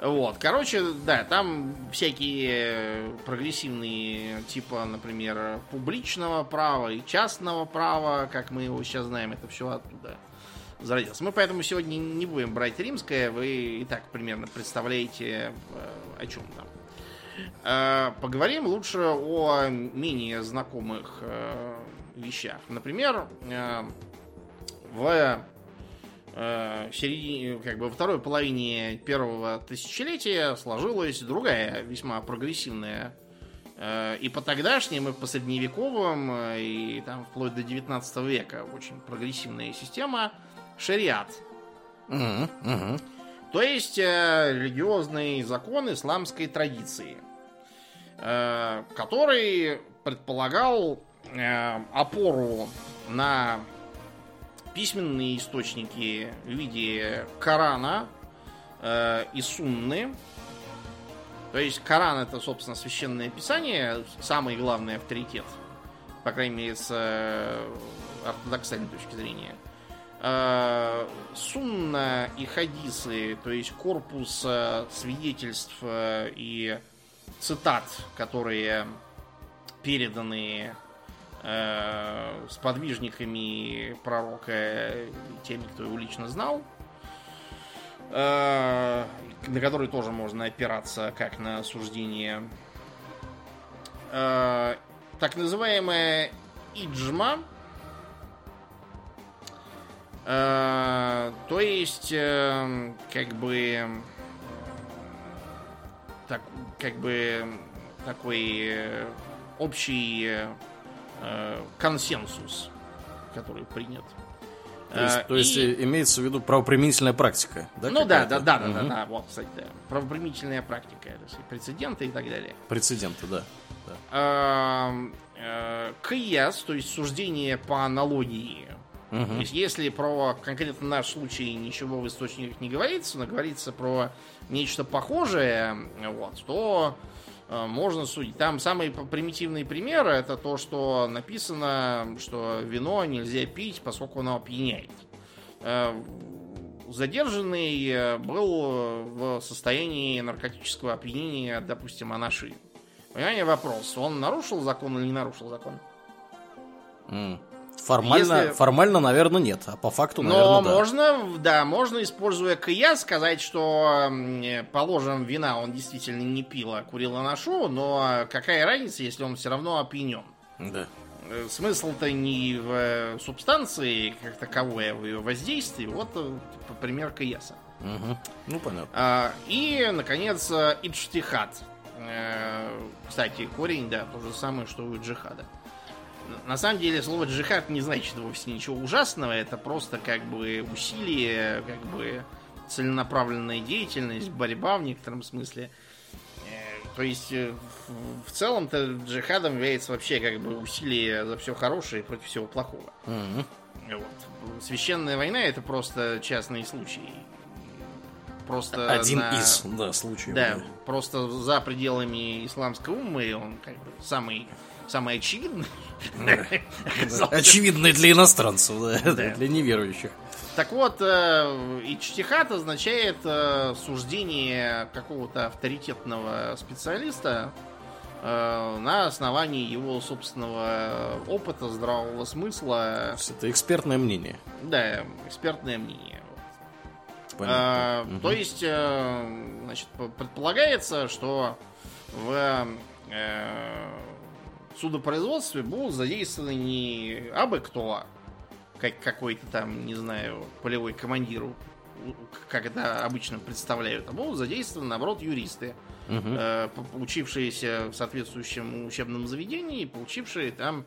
Вот, короче, да, там всякие прогрессивные, типа, например, публичного права и частного права, как мы его сейчас знаем, это все оттуда зародился. Мы поэтому сегодня не будем брать римское, вы и так примерно представляете, э, о чем там. Э, поговорим лучше о менее знакомых э, вещах. Например, в середине, как бы во второй половине первого тысячелетия сложилась другая весьма прогрессивная и по тогдашним, и по средневековым, и там вплоть до 19 века очень прогрессивная система – шариат. Угу, угу. То есть э, религиозный закон исламской традиции, э, который предполагал э, опору на письменные источники в виде Корана э, и Сунны. То есть Коран это, собственно, священное писание, самый главный авторитет, по крайней мере, с э, ортодоксальной точки зрения. Э, сунна и хадисы, то есть корпус э, свидетельств э, и цитат, которые переданы с подвижниками пророка, теми, кто его лично знал, на которые тоже можно опираться как на суждение. Так называемая иджма, Э, то есть, э, как бы, так, как бы такой э, общий консенсус, который принят. То есть, то есть и- э, имеется в виду правоприменительная практика, да? Ну да, да, да, да, да, Мгм. да, вот, кстати, да. Правоприменительная практика, прецеденты и так далее. Прецеденты, да. да. Эм, э, Кияс, то есть суждение по аналогии. То Мгм. есть, если про конкретно наш случай ничего в источниках не говорится, но говорится про нечто похожее, вот, то э, можно судить. Там самый п- примитивный пример это то, что написано, что вино нельзя пить, поскольку оно опьяняет. Э, Задержанный э, был в состоянии наркотического опьянения, допустим, анаши. Понимаете, вопрос, он нарушил закон или не нарушил закон? М. Формально, Если- формально, наверное, нет, а по факту, Но наверное, да. можно, да, можно, используя кия, сказать, что, положим, вина он действительно не пил, а курил анашу, но какая разница, если он все равно опьянен? Да. Э, Смысл-то не в э, субстанции как таковой, а в ее воздействии. Вот э, пример кияса. Мгм. Ну, понятно. А, И, наконец, иджтихад. Э, Кстати, корень, да, то же самое, что у джихада. На самом деле, слово джихад не значит вовсе ничего ужасного. Это просто как бы усилие, как бы целенаправленная деятельность, борьба в некотором смысле. Э, То есть, э, в- целом-то джихадом является вообще как бы усилие за все хорошее против всего плохого. Мгм. Вот. Священная война это просто частный случай. Просто Один на- из, да, случаев. Да, да. просто за пределами исламской умы он как бы самый, самый очевидный. оказался. Очевидный для иностранцев, для неверующих. Так вот, э, ичтихат означает э, суждение какого-то авторитетного специалиста э, на основании его собственного опыта, здравого смысла, Это экспертное мнение. да, экспертное мнение. А, Мгм. То есть, значит, предполагается, что в э, судопроизводстве будут задействованы не абы кто, как какой-то там, не знаю, полевой командир, у- как это обычно представляют, а будут задействованы, наоборот, юристы, Мгм. э, получившиеся в соответствующем учебном заведении, получившие там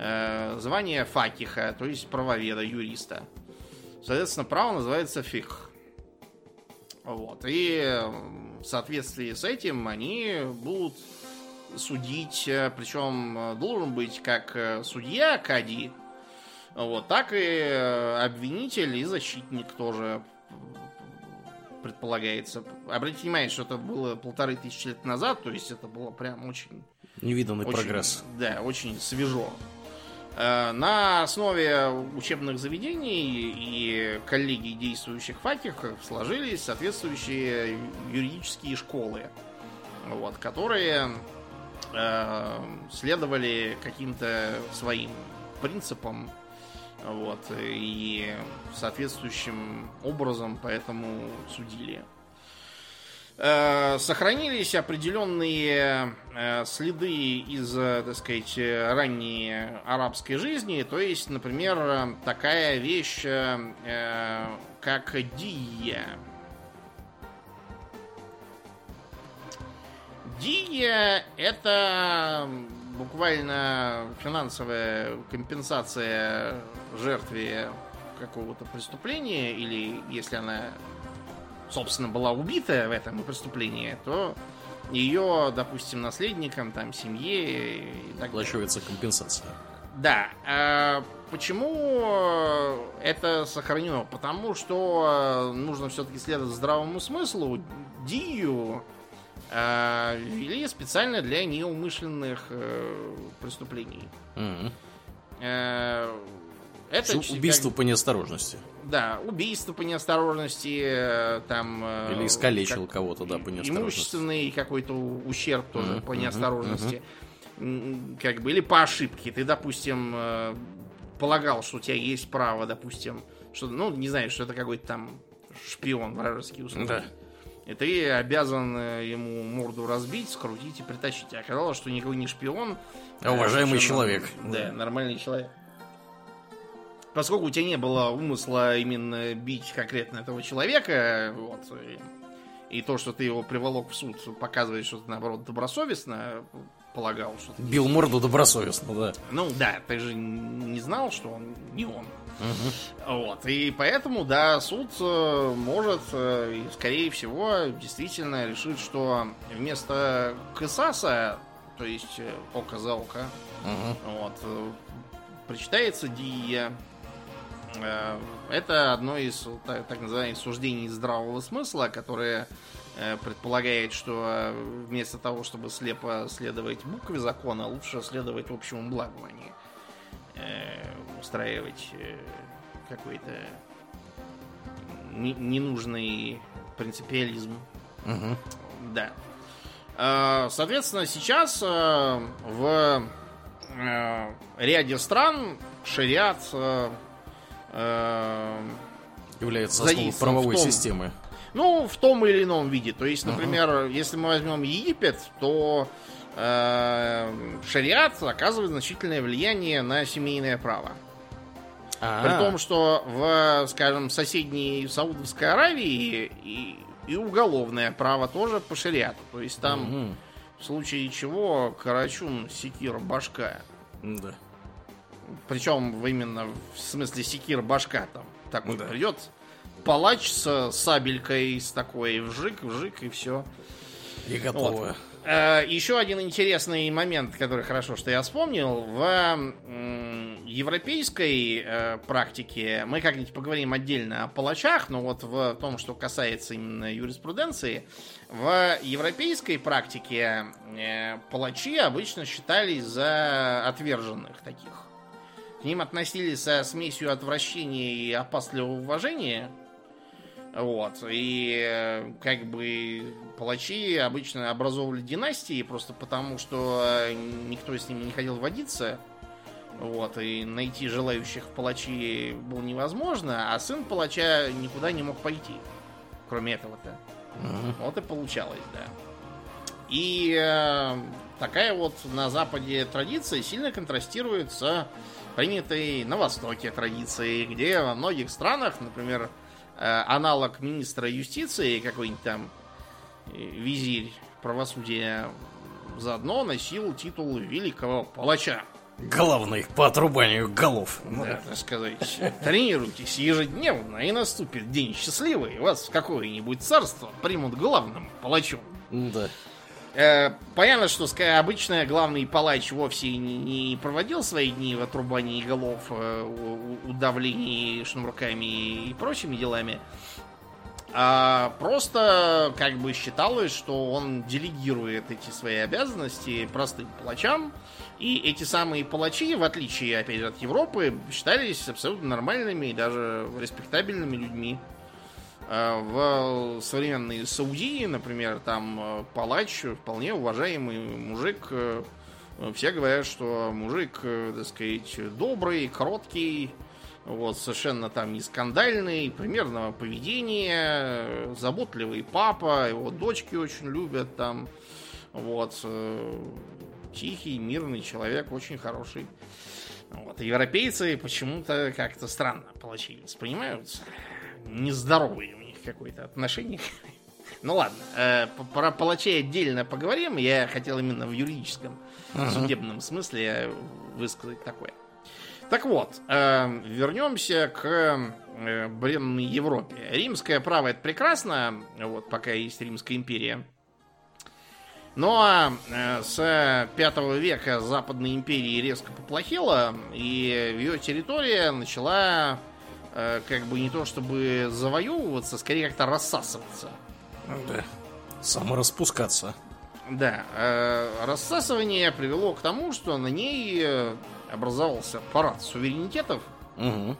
э, звание факиха, то есть правоведа, юриста. Соответственно, право называется фих. Вот. И э, в соответствии с этим они будут судить, э, причем э, должен быть как э, судья Кади, вот, так и обвинитель и защитник тоже предполагается. Обратите внимание, что это было полторы тысячи лет назад, то есть это было прям очень Невиданный очень, прогресс. Да, очень свежо. На основе учебных заведений и коллегий действующих факихов сложились соответствующие юридические школы, вот, которые э, следовали каким-то своим принципам вот, и соответствующим образом поэтому судили. Э, Сохранились определенные э, следы из, так сказать, ранней арабской жизни. То есть, например, такая вещь, э, как дия. Дия – это буквально финансовая компенсация жертве какого-то преступления, или если она собственно, была убита в этом преступлении, то ее, допустим, наследникам, там, семье и так далее. Компенсация. Да. а почему это сохранено? Потому что нужно все-таки следовать здравому смыслу. Дию а, ввели специально для неумышленных э, преступлений. Мгм. Э, Это Убийство как- по неосторожности. Да, убийство по неосторожности, э, там... э, Или искалечил как- кого-то, да, по неосторожности. Имущественный какой-то ущерб тоже Мгм, по неосторожности. М, Как бы, или по ошибке. Ты, допустим, э, полагал, что у тебя есть право, допустим, что, ну, не знаю, что это какой-то там шпион вражеский условно. Да. И ты обязан э, ему морду разбить, скрутить и притащить. А оказалось, что никакой не шпион. А уважаемый человек. Да, нормальный человек. Поскольку у тебя не было умысла именно бить конкретно этого человека, вот, и И то, что ты его приволок в суд, показывает, что ты, наоборот, добросовестно полагал, что ты... Бил морду добросовестно, да. Ну да, ты же не знал, что он не он. Вот. И поэтому, да, суд э, может, э, скорее всего, действительно решить, что вместо Кысаса, то есть э, око за око, вот, причитается Дия. Это одно из так, называемых суждений здравого смысла, которое предполагает, что вместо того, чтобы слепо следовать букве закона, лучше следовать общему благу, а не устраивать э, какой-то не- ненужный принципиализм. Мгм. Да. Э, Соответственно, сейчас э, в э, ряде стран шариат Является основой правовой том- системы. ну, в том или ином виде. То есть, например, если мы возьмем Египет, то э, шариат оказывает значительное влияние на семейное право. А, При том, что в, скажем, соседней Саудовской Аравии и, и уголовное право тоже по шариату. То есть там мгм. в случае чего карачун секир башка. Да. Причем именно в смысле секир башка там. Так вот Да. придет палач с сабелькой, с такой вжик, вжик и все. И готово. Э, Еще один интересный момент, который хорошо, что я вспомнил. В европейской э, практике мы как-нибудь поговорим отдельно о палачах, но вот в том, что касается именно юриспруденции, в европейской практике э, палачи обычно считались за отверженных таких. К ним относились со смесью отвращения и опасливого уважения. Вот. И как бы палачи обычно образовывали династии просто потому, что э, никто с ними не хотел водиться. Вот, и найти желающих в палачи было невозможно, а сын палача никуда не мог пойти. Кроме этого-то. Мгм. Вот и получалось, да. И э, такая вот на Западе традиция сильно контрастирует с принятой на Востоке традицией, где во многих странах, например, аналог министра юстиции, какой-нибудь там э, визирь правосудия, заодно носил титул великого палача. Главный по отрубанию голов. Да, так сказать, тренируйтесь ежедневно, и наступит день счастливый, и вас в какое-нибудь царство примут главным палачом. Да. Э, понятно, что обычно главный палач вовсе не, проводил свои дни в отрубании голов, э, удавлении шнурками и прочими делами. А просто как бы считалось, что он делегирует эти свои обязанности простым палачам. И эти самые палачи, в отличие, опять же, от Европы, считались абсолютно нормальными и даже респектабельными людьми. А В современной Саудии, например, там э, палач вполне уважаемый мужик. э, Все говорят, что мужик, э, так сказать, добрый, кроткий, вот, совершенно там не скандальный, примерного поведения, э, заботливый папа, его дочки очень любят там, вот, э, тихий, мирный человек, очень хороший. Вот, европейцы почему-то как-то странно палачи воспринимаются. Нездоровые какое-то отношение. Ну ладно, э, про палачей отдельно поговорим. Я хотел именно в юридическом, судебном смысле высказать такое. Так вот, э, вернемся к э, бренной Европе. Римское право это прекрасно, вот пока есть Римская империя. Но э, с 5 века Западной империи резко поплохело, и ее территория начала как бы не то чтобы завоевываться, скорее как-то рассасываться. Да. Самораспускаться. Да, э, рассасывание привело к тому, что на ней э, образовался парад суверенитетов. Мгм.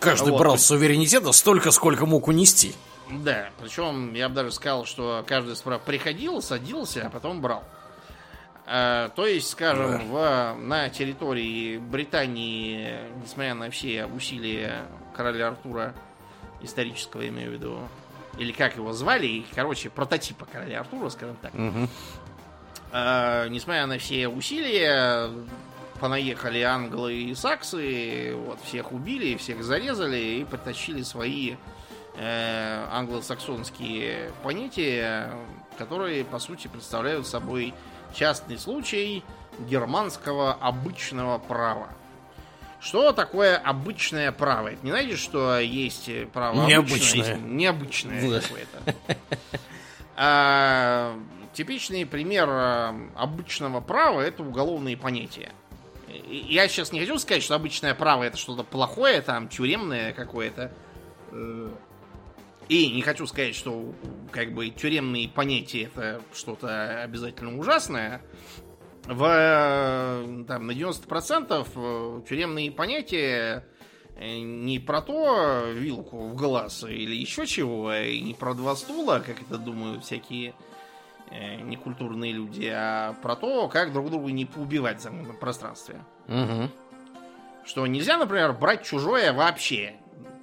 Каждый Вот. брал суверенитета столько, сколько мог унести. Да, причем я бы даже сказал, что каждый справа приходил, садился, а потом брал. Э, то есть, скажем, в, на территории Британии, несмотря на все усилия короля Артура, исторического я имею в виду, или как его звали, и, короче, прототипа короля Артура, скажем так, Мгм. Э, несмотря на все усилия, понаехали англы и саксы, вот, всех убили, всех зарезали и притащили свои э, англосаксонские понятия, которые, по сути, представляют собой частный случай германского обычного права. Что такое обычное право? Это не знаете, что есть право Необычное. обычное, необычное Да. какое-то. А, типичный пример а, обычного права это уголовные понятия. Я сейчас не хочу сказать, что обычное право это что-то плохое, там, тюремное какое-то. Э, И не хочу сказать, что как бы тюремные понятия это что-то обязательно ужасное. В, э, там, на 90% э, тюремные понятия э, не про то вилку в глаз или еще чего, и не про два стула, как это думают всякие некультурные люди, а про то, как друг друга не поубивать в замкнутом пространстве. Мгм. Что нельзя, например, брать чужое вообще.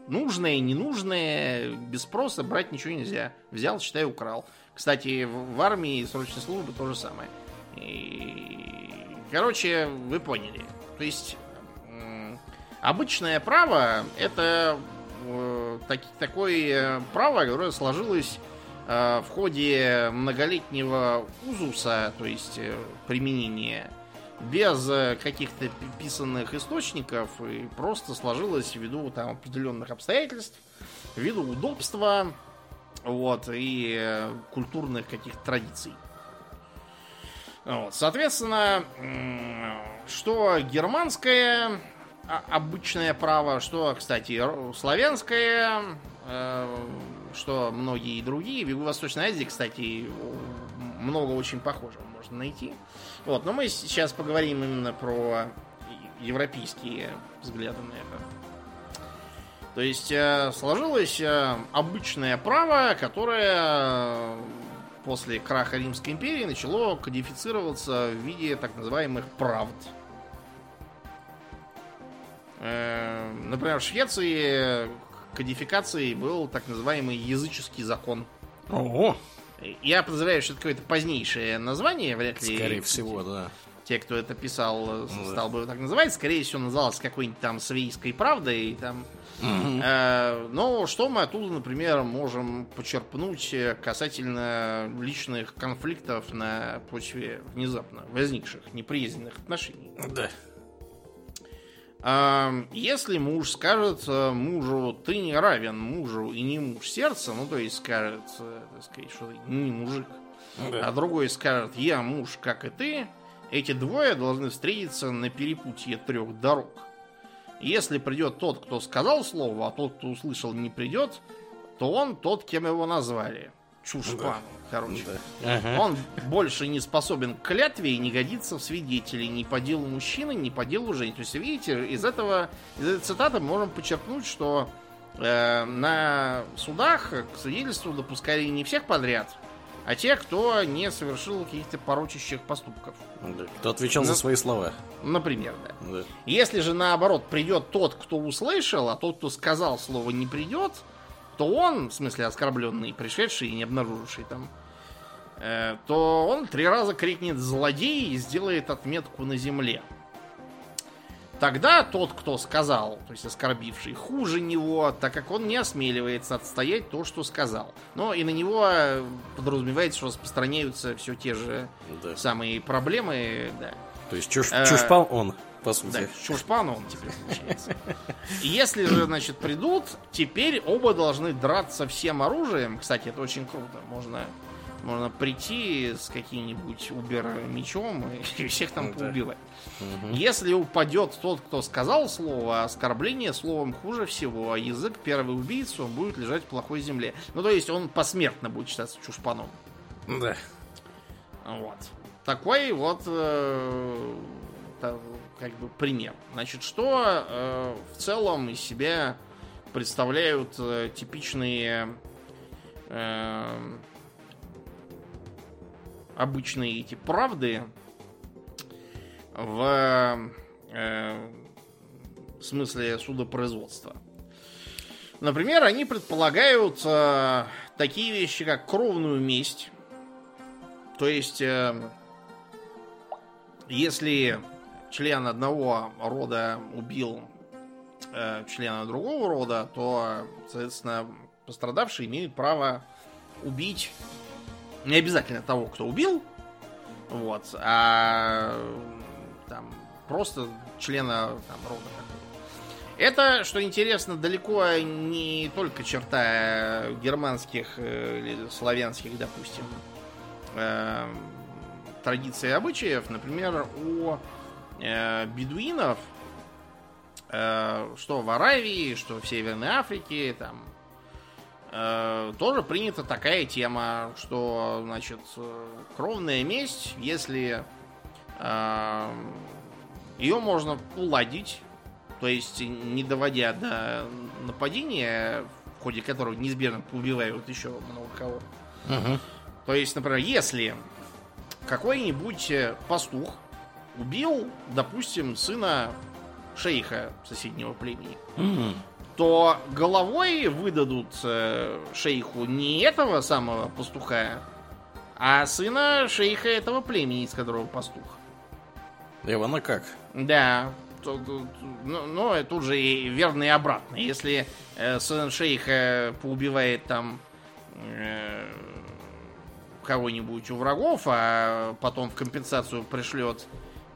Нужное, ненужное, без спроса брать ничего нельзя. Взял, считай, украл. Кстати, в армии срочной службы то же самое. И... Короче, вы поняли. То есть, обычное право это э, таки- такое право, которое сложилось э, в ходе многолетнего узуса, то есть э, применения без э, каких-то пи- писанных источников и просто сложилось ввиду там определенных обстоятельств, ввиду удобства, вот, и культурных каких-то традиций. Вот, соответственно, что германское а- обычное право, что, кстати, славянское, э, что многие другие. В Юго-Восточной Азии, кстати, много очень похожего можно найти. Вот, но мы сейчас поговорим именно про европейские взгляды на это. То есть э, сложилось э, обычное право, которое после краха Римской империи начало кодифицироваться в виде так называемых правд. Э, Например, в Швеции кодификацией был так называемый языческий закон. Ого, Я подозреваю, что это какое-то позднейшее название, вряд ли. скорее всего, да. Те, кто это писал, Ну да. стал бы его так называть. Скорее всего, называлось какой-нибудь там свейской правдой. И там Э, Но что мы оттуда, например, можем почерпнуть э, касательно личных конфликтов на почве внезапно возникших неприязненных отношений? Да. А, Если муж скажет э, мужу, ты не равен мужу и не муж сердца, ну то есть скажет, э, так сказать, что ты не мужик, а Да. другой скажет, я муж, как и ты, эти двое должны встретиться на перепутье трех дорог. Если придет тот, кто сказал слово, а тот, кто услышал, не придет, то он тот, кем его назвали. Чушпан, короче. Да. Ага. Он больше не способен к клятве и не годится в свидетели ни по делу мужчины, ни по делу женщины. То есть, видите, из этого, из этой цитаты мы можем подчеркнуть, что э, на судах к свидетельству допускали не всех подряд, а тех, кто не совершил каких-то порочащих поступков. Да. Кто отвечал Ну. за свои слова? Например, да. Да. Если же наоборот придет тот, кто услышал, а тот, кто сказал слово не придет, то он, в смысле оскорбленный, пришедший и не обнаруживший там, э, то он три раза крикнет злодей и сделает отметку на земле. Тогда тот, кто сказал, то есть оскорбивший, хуже него, так как он не осмеливается отстоять то, что сказал. Но и на него э, подразумевается, что распространяются все те же Да. самые проблемы, да. То есть чуш, Э, чушпал он, по сути. Да, чушпан он теперь получается. Если же, значит, придут, теперь оба должны драться всем оружием. Кстати, это очень круто. Можно, можно прийти с каким-нибудь убер-мечом и всех там Ну да. Мгм. Если упадет тот, кто сказал слово, оскорбление словом хуже всего, а язык первый убийца, он будет лежать в плохой земле. Ну, то есть он посмертно будет считаться чушпаном. Да. Вот. Такой вот э, как бы пример. Значит, что э, в целом из себя представляют э, типичные э, обычные эти правды в э, смысле судопроизводства. Например, они предполагают э, такие вещи, как кровную месть. То есть, э, если член одного рода убил э, члена другого рода, то, соответственно, пострадавшие имеют право убить не обязательно того, кто убил, вот, а там просто члена там, рода это, что интересно, далеко не только черта германских э, или славянских, допустим, э, традиций и обычаев. Например, у э, бедуинов, что в Аравии, что в Северной Африке, там тоже принята такая тема, что, значит, кровная месть, если ее можно уладить то есть, не доводя до нападения, в ходе которого неизбежно убивают еще много кого. Угу. То есть, например, если какой-нибудь э, пастух убил, допустим, сына шейха соседнего племени, угу. то головой выдадут э, шейху не этого самого пастуха, а сына шейха этого племени, из которого пастух. Ивана как? Да, но, но ну, ну, тут же и верно и обратно. Если э, сын шейха поубивает там э, кого-нибудь у врагов, а потом в компенсацию пришлет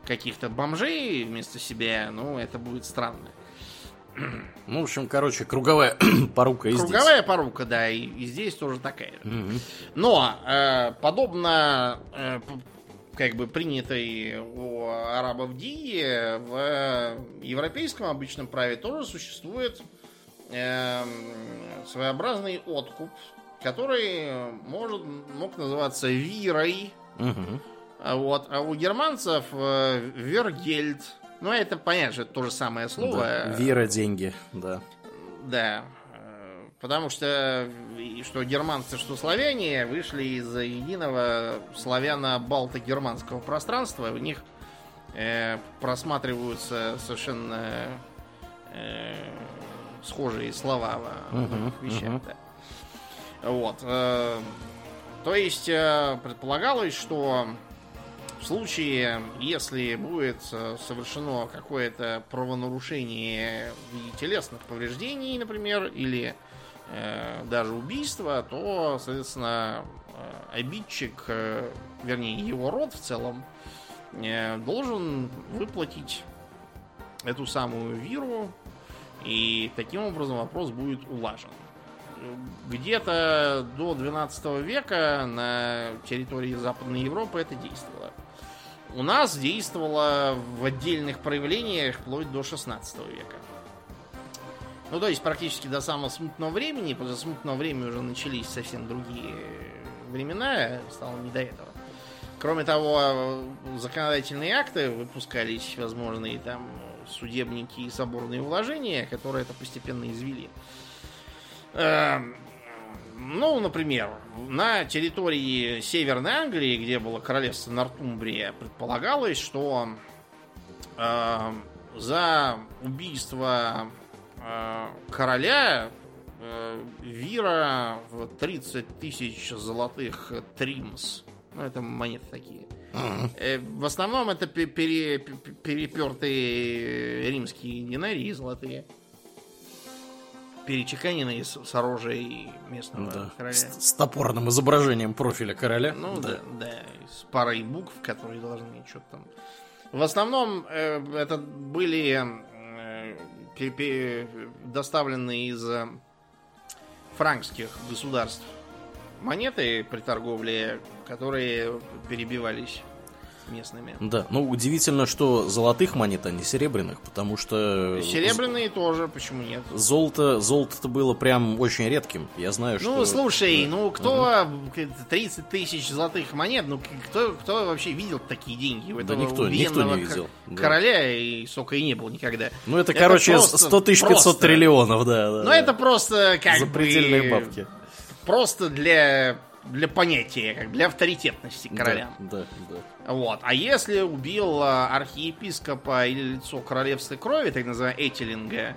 каких-то бомжей вместо себя, ну, это будет странно. Ну, в общем, короче, круговая порука и Круговая здесь. порука, да, и, и здесь тоже такая Угу. Но, э, подобно э, как бы принятой у арабов дии, в европейском обычном праве тоже существует э, своеобразный откуп, который может, мог называться вирой. Угу. Вот. А у германцев э, вергельд. Ну, это понятно, что это то же самое слово. Да, вера деньги, да. Да. Потому что что германцы, что славяне вышли из единого славяно-балто-германского пространства. У них э, просматриваются совершенно э, схожие слова в uh-huh, вещах. Uh-huh. Да. Вот. Э, то есть э, предполагалось, что в случае, если будет э, совершено какое-то правонарушение в виде телесных повреждений, например, или даже убийство, то, соответственно, э, обидчик, э, вернее, его род в целом, должен выплатить эту самую виру, и таким образом вопрос будет улажен. Где-то до 12 века на территории Западной Европы это действовало. У нас действовало в отдельных проявлениях вплоть до 16 века. Ну, то есть практически до самого смутного времени. После смутного времени уже начались совсем другие времена, стало не до этого. Кроме того, законодательные акты выпускались, возможные там судебники и соборные уложения, которые это постепенно извели. Эм, ну, например, на территории Северной Англии, где было королевство Нортумбрия, предполагалось, что э, за убийство короля э, Вира в 30 тысяч золотых тримс. Ну, это монеты такие. Uh-huh. В основном это пере, перепертые римские динарии золотые. Перечеканенные с, с оружием местного да. короля. С, с топорным изображением профиля короля. Ну да, да, да с парой букв, которые должны что-то там. В основном э, это были доставленные из э, франкских государств монеты при торговле, которые перебивались местными. Да, ну удивительно, что золотых монет, а не серебряных, потому что... Серебряные тоже, почему нет? Золото, золото-то было прям очень редким, я знаю, ну, что... Ну, слушай, ну кто... Угу. 30 тысяч золотых монет, ну кто, кто вообще видел такие деньги у да никто, никто не видел. Короля да. и сока и не было никогда. Ну это, это короче, просто, 100 тысяч 500 просто. триллионов, да. да ну это просто как Запредельные бы... бабки. Просто для для понятия, как для авторитетности короля. Да, да, да. Вот. А если убил а, архиепископа или лицо королевской крови, так называемого Этилинга,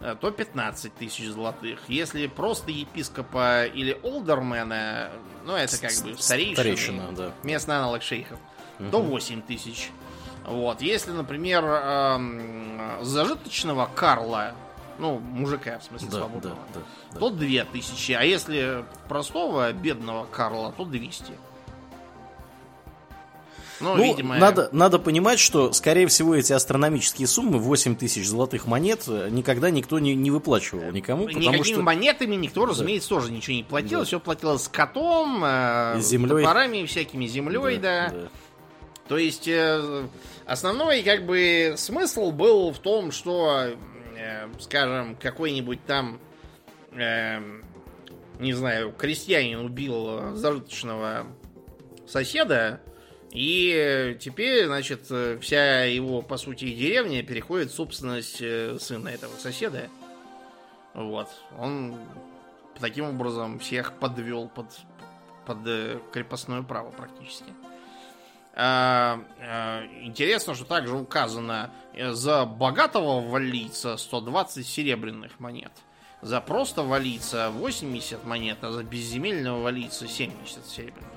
э, то 15 тысяч золотых. Если просто епископа или олдермена, ну это как бы старейшина, старейшина да. местный аналог шейхов, угу. то 8 тысяч. Вот. Если, например, эм, зажиточного Карла Ну, мужика, в смысле, Да, свободного. да, да, да. То 2000, а если простого бедного Карла, то 200. Ну, Ну, видимо... надо, надо понимать, что, скорее всего, эти астрономические суммы, 8 тысяч золотых монет, э, никогда никто не, не выплачивал никому, Никакими что... монетами никто, разумеется, тоже ничего не платил. Да. Все платилось котом, э, Землей. топорами, всякими землей, да. То есть, э, основной, как бы, смысл был в том, что, э, скажем, какой-нибудь там, э, не знаю, крестьянин убил э, зажиточного соседа, и теперь, значит, э, вся его, по сути, деревня переходит в собственность э, сына этого соседа. Вот. Он таким образом всех подвел под, под э, крепостное право практически. А, Интересно, что также указано э, за богатого валийца 120 серебряных монет. За просто валийца 80 монет, а за безземельного валийца 70 серебряных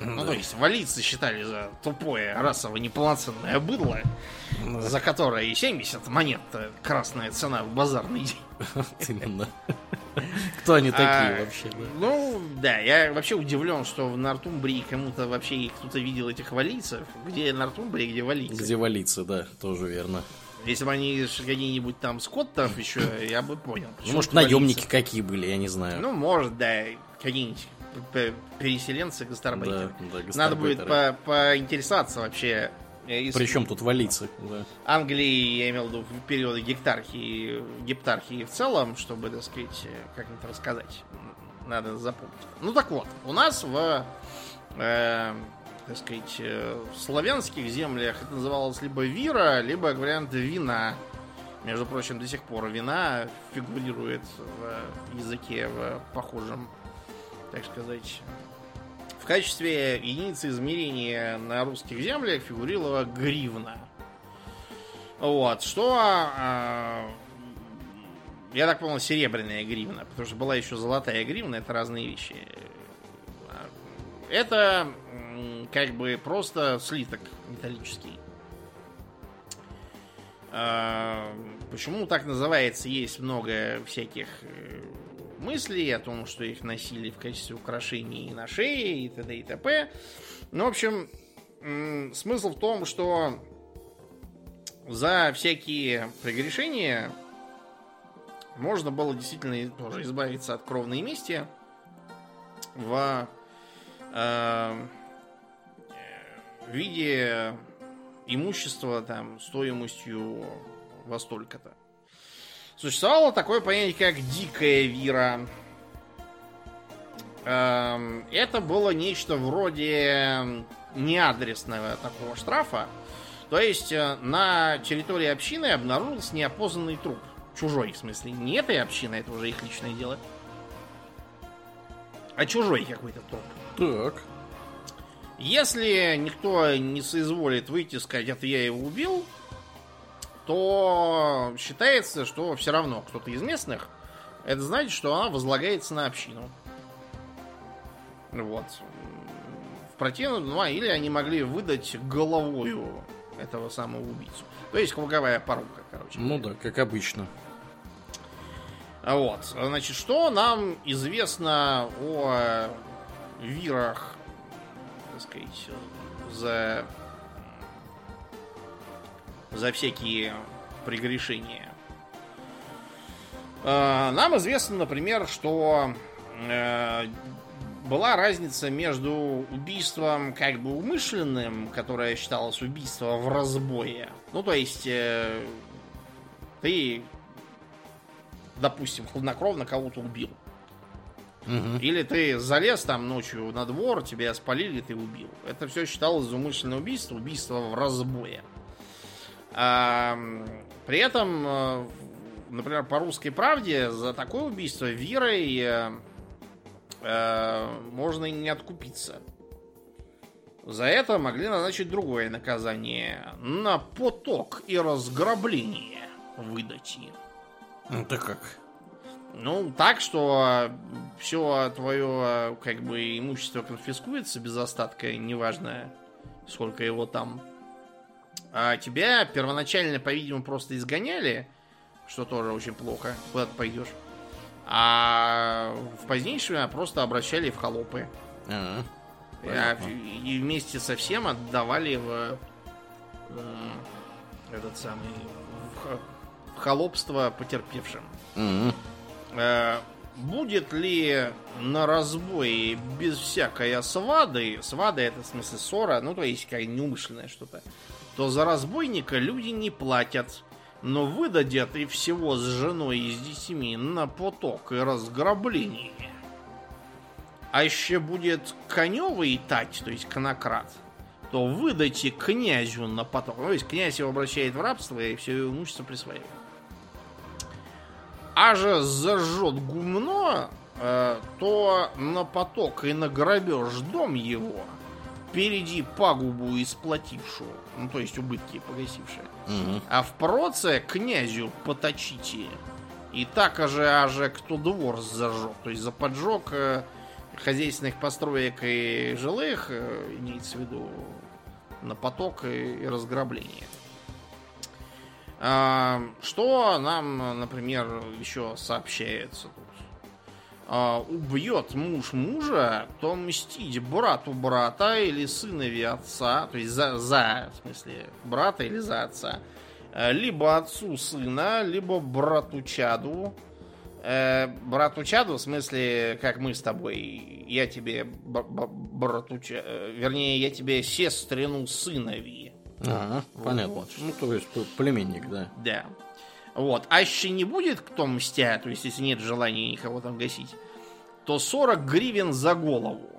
Ну, то есть, валийцы считали за тупое, расово неполноценное быдло, за которое и 70 монет э, красная цена в базарный день. Именно. Кто они такие А, вообще, да? Ну, да, я вообще удивлен, что в Нортумбрии кому-то вообще кто-то видел этих валийцев. Где Нортумбрия, где валийцы? Где валиться, да, тоже верно. Если бы они какие-нибудь там скоттов еще, я бы понял. Ну, может, наемники валийцы? какие были, я не знаю. Ну, может, да, какие-нибудь переселенцы, гастарбайтеры. Да, да, Надо будет гастарбайтеры. по- поинтересоваться вообще. э, из Причем тут валийцы, да. Англии, я имел в виду, в периоды гектархии, гептархии в целом, чтобы, так сказать, э, как-нибудь рассказать. Надо запомнить. Ну так вот, у нас в, э, так сказать, э, в славянских землях это называлось либо вира, либо вариант вина. Между прочим, до сих пор вина фигурирует в языке в похожем, так сказать, в качестве единицы измерения на русских землях фигурировала гривна. Вот, что, а, я так понял, серебряная гривна, потому что была еще золотая гривна, это разные вещи. Это как бы просто слиток металлический. А, Почему так называется? Есть много всяких э, мыслей о том, что их носили в качестве украшений на шее и т.д. и т.п. Ну, в общем, смысл в том, что за всякие прегрешения можно было действительно тоже избавиться от кровной мести в э, в виде имущества там стоимостью во столько-то. Существовало такое понятие, как дикая вира. Эм, Это было нечто вроде неадресного такого штрафа. То есть э, на территории общины обнаружился неопознанный труп. Чужой, в смысле. Не этой общины, это уже их личное дело. А чужой какой-то труп. Так. Если никто не соизволит выйти и сказать, это я его убил, то считается, что все равно кто-то из местных, это значит, что она возлагается на общину. Вот. В противном, ну, а или они могли выдать головою этого самого убийцу. То есть круговая порука, короче. Ну да, как обычно. Вот. Значит, что нам известно о вирах, так сказать, за, за всякие прегрешения? Э, Нам известно, например, что э, была разница между убийством как бы умышленным, которое считалось убийством в разбое. Ну, то есть, э, ты допустим, хладнокровно кого-то убил. Мгм. Или ты залез там ночью на двор, тебя спалили, ты убил. Это все считалось за умышленное убийство, убийство в разбое. А, при этом, э, например, по русской правде за такое убийство верой э, э, можно и не откупиться. За это могли назначить другое наказание. На поток и разграбление выдать им. Это как? Ну, так, что все твое как бы имущество конфискуется без остатка, неважно, сколько его там. А тебя первоначально, по-видимому, просто изгоняли что тоже очень плохо, куда ты пойдешь. А в позднейшее время просто обращали в холопы. А, А, и вместе со всем отдавали в э, этот самый в, в холопство потерпевшим. Э, будет ли на разбой без всякой свады, свада это в смысле ссора, ну то есть какая неумышленное что-то, то за разбойника люди не платят, но выдадят и всего с женой и с детьми на поток и разграбление. А еще будет коневый тать, то есть конократ, то выдайте князю на поток. То есть князь его обращает в рабство и все имущество присваивает. А же зажжет гумно, э, то на поток и на грабеж дом его, впереди пагубу исплатившую, ну то есть убытки погасившие, мгм. а в проце князю поточите. И так же, аже кто двор зажег, то есть за поджог э, хозяйственных построек и жилых, э, имеется в виду на поток и, и разграбление. А, Что нам, например, еще сообщается тут? А, Убьет муж мужа, то мстить брату брата или сынове отца, то есть за, за в смысле, брата или за отца, Э, либо отцу сына, либо брату чаду. Э, брату чаду, в смысле, как мы с тобой, я тебе брату Ча- э, вернее, я тебе сестрину сынови. Ага, понятно. Вот. Ну, то есть племенник, да. Да. Вот. А еще не будет кто мстя, то есть если нет желания никого там гасить, то 40 гривен за голову.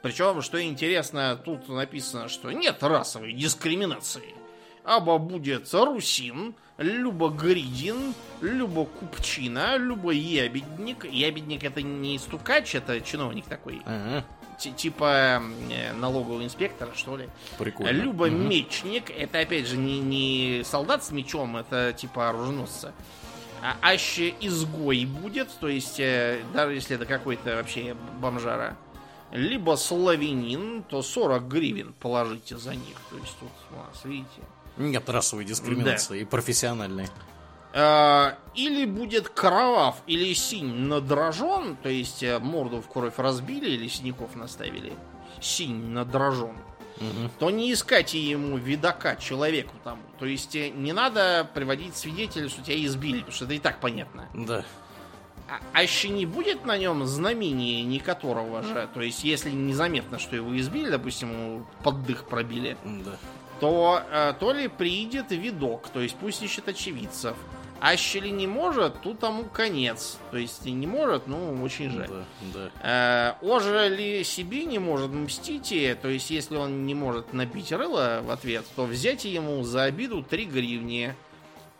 Причем, что интересно, тут написано, что нет расовой дискриминации. Або будет русин, либо гридин, либо купчина, либо ябедник. Ябедник это не стукач, это чиновник такой. Ага, Типа э, налогового инспектора, что ли. прикольно. Люба Мгм. мечник, это опять же не, не солдат с мечом, это типа оруженосца. А аще изгой будет, то есть э, даже если это какой-то вообще бомжара. Либо славянин, то 40 гривен положите за них. То есть тут у нас, видите. Нет расовой дискриминации и профессиональной. Э, Или будет кровав, или синь надрожен, то есть э, морду в кровь разбили или синяков наставили. Синь надрожен. Мгм. то не искайте ему видака человеку тому. То есть э, не надо приводить свидетеля, что тебя избили, потому что это и так понятно. Да. А, а еще не будет на нем знамения ни которого же. То есть, если незаметно, что его избили, допустим, ему под дых пробили, Да. то э, то ли приидет видок, то есть пусть ищет очевидцев. А если не может, то тому конец. То есть не может, ну, очень жаль. Да, да. Э, Оже ли себе не может мстить, и, то есть если он не может набить рыло в ответ, то взять ему за обиду 3 гривни,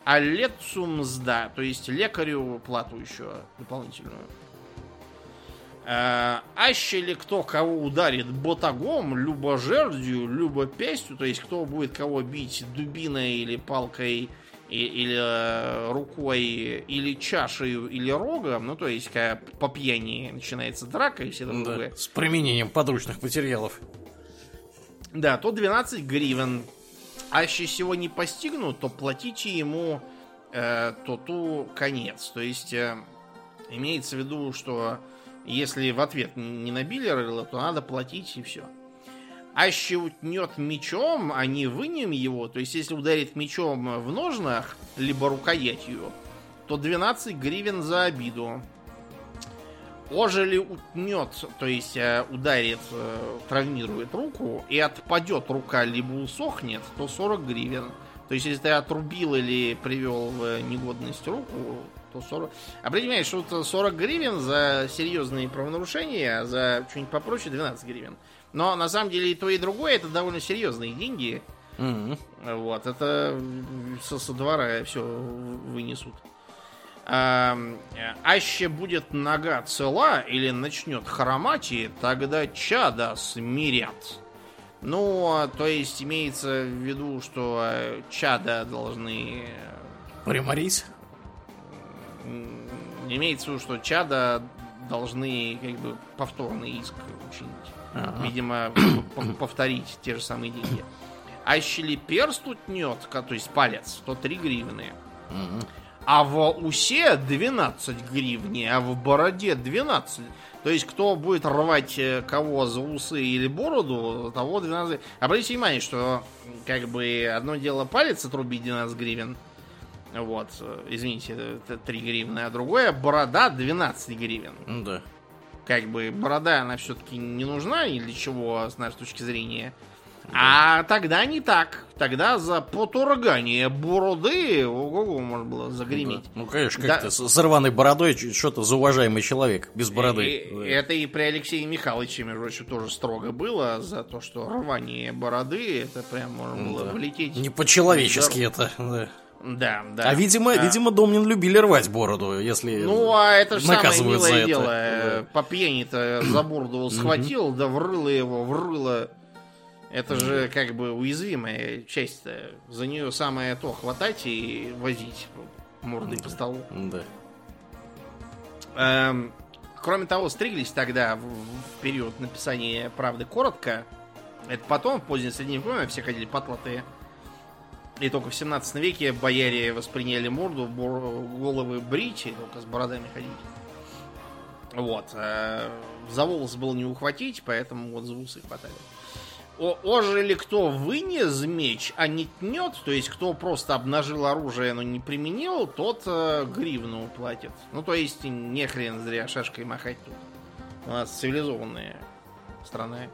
а летцу мзда, то есть лекарю плату еще дополнительную. Э, Аще ли кто кого ударит ботагом, либо жердью, либо пестью, то есть кто будет кого бить дубиной или палкой, и- или э, рукой, или чашей, или рогом, ну то есть когда по пьяни начинается драка и все Да, такое. С применением подручных материалов. Да, то 12 гривен. А если всего не постигнут, то платите ему э, тоту конец. То есть э, имеется в виду, что если в ответ не набили рыло, то надо платить и все. А если утнет мечом, а не вынем его, то есть если ударит мечом в ножнах, либо рукоятью, то 12 гривен за обиду. Ожели утнет, то есть э, ударит, э, травмирует руку, и отпадет рука, либо усохнет, то 40 гривен. То есть, если ты отрубил или привел в негодность руку, то 40... А понимаешь, что вот 40 гривен за серьезные правонарушения, а за что-нибудь попроще 12 гривен. Но на самом деле и то, и другое это довольно серьезные деньги. Мгм. Вот, это со, со двора все вынесут. А, аще будет нога цела или начнет хромать, и тогда чада смирят. Ну, а, то есть имеется в виду, что э, чада должны... Приморись. м, Имеется в виду, что чада должны как бы повторный иск учинить. Ага. Видимо, повторить те же самые деньги. А если перст утнет, ка- то есть палец, то 3 гривны. Мгм. а в усе 12 гривни, а в бороде 12. То есть, кто будет рвать э, кого за усы или бороду, того 12 Обратите внимание, что как бы одно дело палец отрубить 12 гривен, вот, э, извините, это 3 гривны, а другое борода 12 гривен. Да. Как бы борода, она все-таки не нужна ни для чего, с нашей точки зрения. А тогда не так. Тогда за поторгание бороды ого можно было загреметь. Да. Ну, конечно, как-то да. с рваной бородой что-то за уважаемый человек без бороды. И, да. Это и при Алексее Михайловиче, между прочим, тоже строго было за то, что рвание бороды, это прям можно было да. влететь. Не по-человечески это, да. Да, да. А видимо, а... видимо, Домнин любили рвать бороду, если Ну, а это же самое милое дело. Да. По пьяни-то за бороду схватил, да врыло его, врыло. Это же как бы уязвимая часть -то. За нее самое то хватать и возить мордой по столу. Да. Эм, кроме того, стриглись тогда в, в период написания правды коротко. Это потом, в позднее средневековье, все ходили потлатые. И только в 17 веке бояре восприняли морду, головы брить, и только с бородами ходить. Вот. Э, за волос было не ухватить, поэтому вот за усы хватали. Ожили кто вынес меч, а не тнет, то есть кто просто обнажил оружие, но не применил, тот э, гривну платит. Ну, то есть не хрен зря шашкой махать тут. У нас цивилизованная страна.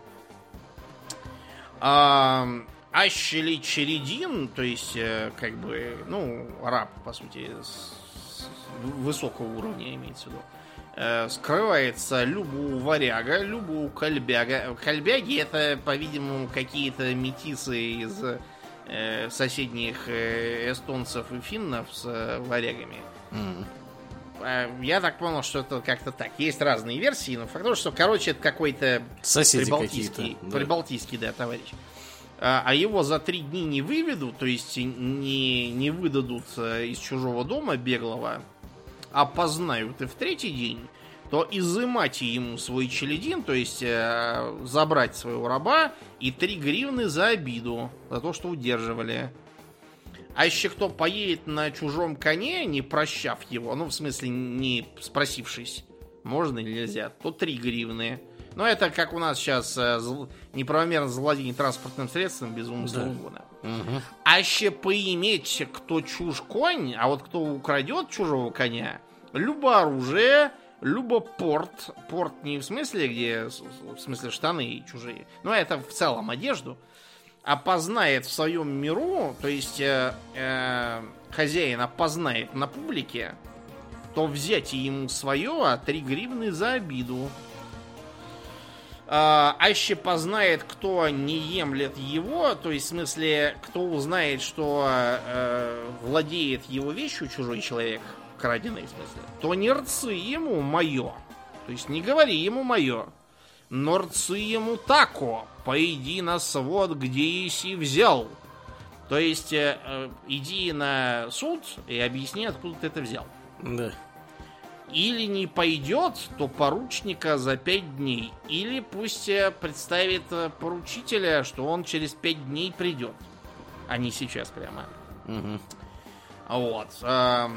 А, Ащели Чередин, то есть, э, как бы, ну, раб, по сути, с, высокого уровня имеется в виду. Э, скрывается любу варяга, любу кольбяга. Кольбяги это, по-видимому, какие-то метисы из э, соседних э, эстонцев и финнов с э, варягами. Mm. Я так понял, что это как-то так. Есть разные версии, но факт что, короче, это какой-то прибалтийский, да. прибалтийский, да, товарищ. А его за три дни не выведут, то есть не, не выдадут э, из чужого дома беглого, опознают и в третий день, то изымать ему свой челядин, то есть э, забрать своего раба и три гривны за обиду, за то, что удерживали. А еще кто поедет на чужом коне, не прощав его, ну, в смысле, не спросившись, можно или нельзя, то три гривны. Но это как у нас сейчас э, зл... неправомерно завладение транспортным средством без умысла да. угона. Угу. А еще поиметь, кто чушь конь, а вот кто украдет чужого коня, любо оружие, любо порт. Порт не в смысле, где в смысле штаны чужие, но это в целом одежду. Опознает в своем миру, то есть э, э, хозяин опознает на публике, то взять ему свое, а 3 гривны за обиду. А, аще познает, кто не емлет его, то есть, в смысле, кто узнает, что э, владеет его вещью чужой человек, краденый, в смысле, то не рцы ему мое. То есть, не говори ему мое. Но рцы ему тако, пойди на свод, где иси взял. То есть, э, э, иди на суд и объясни, откуда ты это взял. Да. Или не пойдет, то поручника за пять дней. Или пусть э, представит э, поручителя, что он через пять дней придет. А не сейчас прямо. Угу. Вот. А,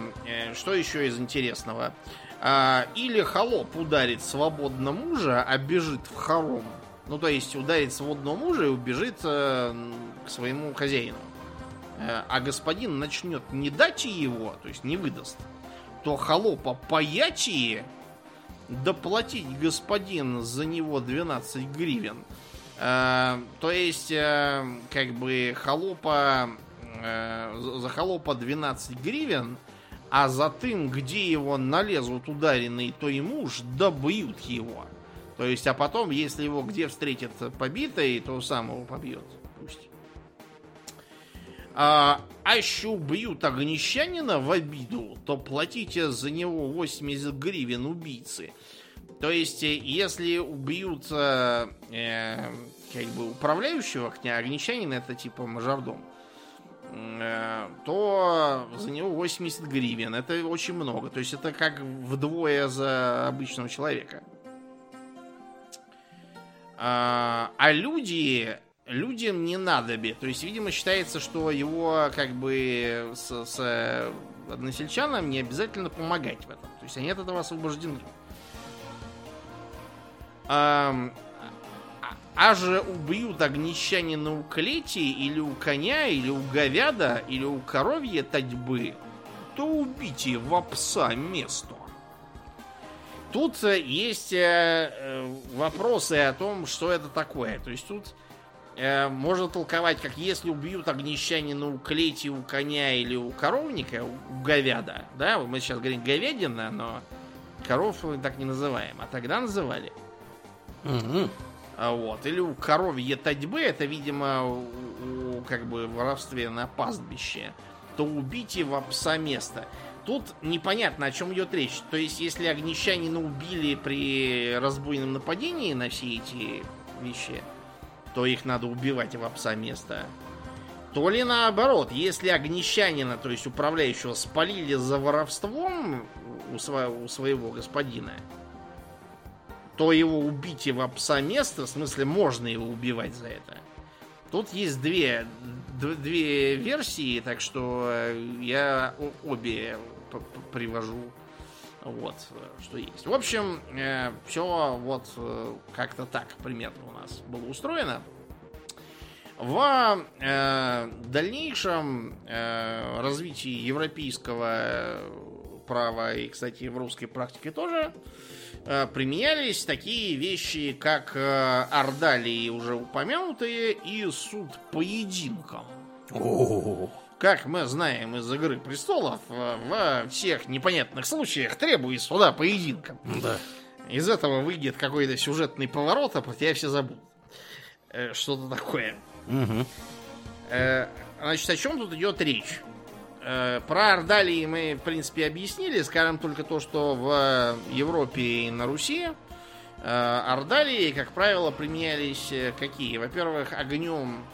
что еще из интересного? А, или холоп ударит свободно мужа, а бежит в хором. Ну, то есть ударит свободного мужа и убежит к своему хозяину. А господин начнет не дать его, то есть не выдаст то холопа поячие доплатить господин за него 12 гривен. Э, то есть, э, как бы холопа э, за холопа 12 гривен, а за тем, где его налезут ударенный, то и муж добьют его. То есть, а потом, если его где встретят побитой, то сам его побьет. А, а еще убьют огнещанина в обиду, то платите за него 80 гривен убийцы. То есть, э, если убьют э, э, как бы управляющего огнещанина, это типа мажордом, э, то за него 80 гривен. Это очень много. То есть, это как вдвое за обычного человека. А, а люди людям не надо бы. То есть, видимо, считается, что его как бы с, с односельчанам не обязательно помогать в этом. То есть они от этого освобождены. А, а же убьют огнещанина у клети, или у коня, или у говяда, или у коровья татьбы, то убейте в пса место. Тут э, есть э, э, вопросы о том, что это такое. То есть тут э, можно толковать, как если убьют огнещанина у клети, у коня или у коровника, у говяда. Да, мы сейчас говорим говядина, но коров мы так не называем, а тогда называли. Угу. Вот. Или у коровье татьбы, это, видимо, у, у, как бы воровстве на пастбище, то убейте в пса место. Тут непонятно, о чем идет речь. То есть, если огнещанина убили при разбойном нападении на все эти вещи, то их надо убивать в пса место. То ли наоборот, если огнещанина, то есть управляющего, спалили за воровством у, сво- у своего господина, то его убить в пса место, в смысле, можно его убивать за это. Тут есть две, две версии, так что э, я обе привожу. Вот, э, что есть. В общем, все вот э, как-то так примерно у нас было устроено. В э, дальнейшем э, развитии европейского э, права и, кстати, в русской практике тоже э, применялись такие вещи, как э, ордалии, уже упомянутые, и суд поединком. О, Как мы знаем из «Игры престолов», э, во всех непонятных случаях требует суда поединком. да. Из этого выйдет какой-то сюжетный поворот, а про тебя все забудут. Э, Что-то такое. Э, Значит, о чем тут идет речь? Про Ордалии мы, в принципе, объяснили. Скажем только то, что в Европе и на Руси Ордалии, как правило, применялись какие? Во-первых, огнем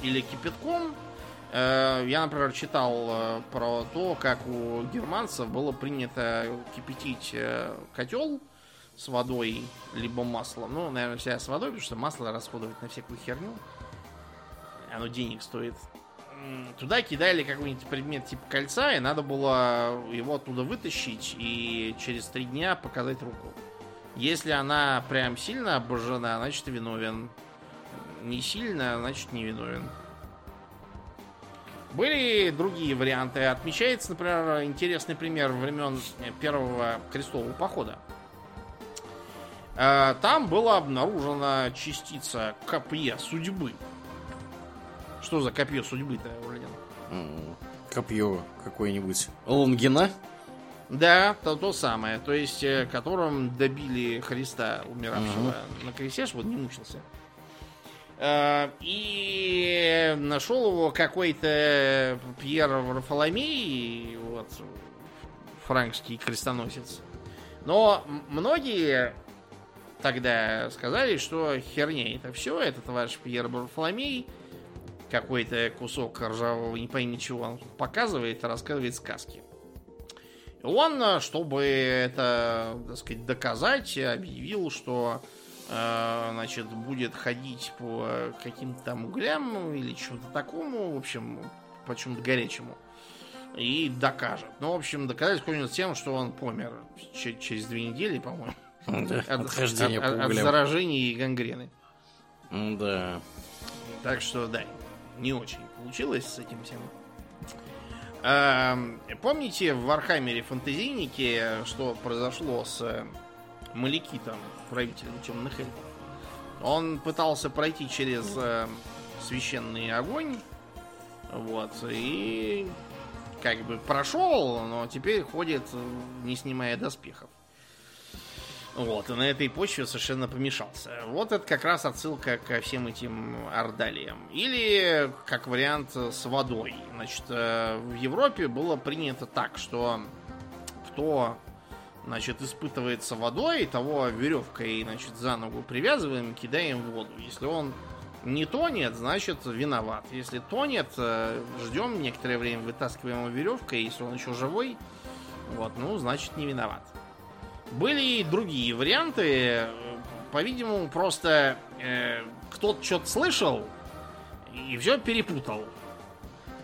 или кипятком. Э, Я, например, читал э, про то, как у германцев было принято кипятить э, котел с водой, либо маслом. Ну, наверное, вся с водой, потому что масло расходовать на всякую херню. Оно денег стоит. Туда кидали какой-нибудь предмет типа кольца, и надо было его оттуда вытащить и через три дня показать руку. Если она прям сильно обожжена, значит виновен. Не сильно, значит не виновен. Были другие варианты. Отмечается, например, интересный пример времен э, первого крестового похода. Э, Там была обнаружена частица копья судьбы. Что за копье судьбы-то? М, Копье какое-нибудь. Лунгина? Да, то, то самое. То есть, э, которым добили Христа, умиравшего на кресте, чтобы он не мучился. Э, И нашел его какой-то Пьер Варфоломей, вот, франкский крестоносец. Но многие тогда сказали, что херня это все, этот ваш Пьер Варфоломей какой-то кусок ржавого, не пойми чего он показывает, рассказывает сказки. Он, э, чтобы это, так сказать, доказать, объявил, что значит, будет ходить по каким-то там углям или чему-то такому, в общем, по чему-то горячему. И докажет. Ну, в общем, доказать конец тем, что он помер че- через две недели, по-моему. Да, От, Отхождение от- по от углям. заражений и гангрены. М, Да. Так что, да, не очень получилось с этим всем. Эм, Помните в Warhammer е фантазийнике, что произошло с э, Малекитом, правителем темных эльфов? Он пытался пройти через э, священный огонь, вот, и как бы прошел, но теперь ходит, не снимая доспехов. Вот, и на этой почве совершенно помешался. Вот это как раз отсылка ко всем этим ордалиям. Или, как вариант, с водой. Значит, э, в Европе было принято так, что кто, значит, испытывается водой, того веревкой, значит, за ногу привязываем, кидаем в воду. Если он не тонет, значит, виноват. Если тонет, э, ждем некоторое время, вытаскиваем его веревкой, если он еще живой, вот, ну, значит, не виноват. Были и другие варианты. По-видимому, просто э, кто-то что-то слышал и все перепутал.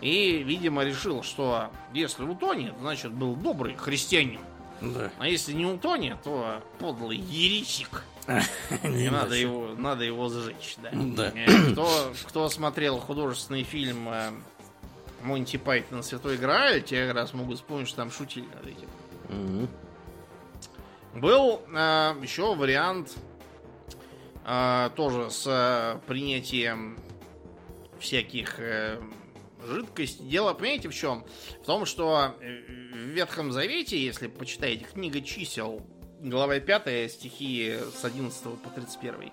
И, видимо, решил, что если утонет, значит, был добрый христианин. Да. А если не утонет, то подлый еретик. И надо его, надо его сжечь, да. Да. Э, Кто, кто смотрел художественный фильм э, Монти Пайтон Святой Грааль, те как раз могут вспомнить, что там шутили над этим. Мгм. Был э, еще вариант э, тоже с э, принятием всяких э, жидкостей. Дело, понимаете, в чем? В том, что э, в Ветхом Завете, если почитаете книга чисел, глава 5, стихи с 11 по 31,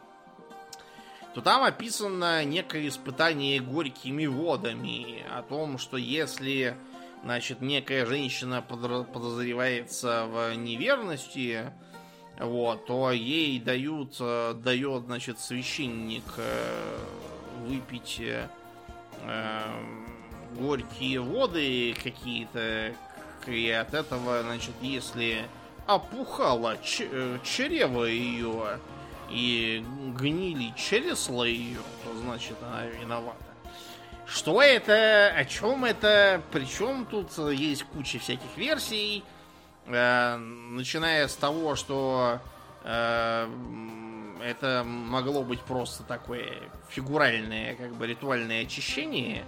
то там описано некое испытание горькими водами о том, что если значит, некая женщина подозревается в неверности, вот, то ей дают, э, дает, значит, священник э, выпить горькие воды какие-то, и от этого, значит, если опухало э, чрево ее и гнили чересла ее, то значит она виновата. Что это? О чем это? Причем тут есть куча всяких версий. Э, начиная с того, что э, это могло быть просто такое фигуральное, как бы ритуальное очищение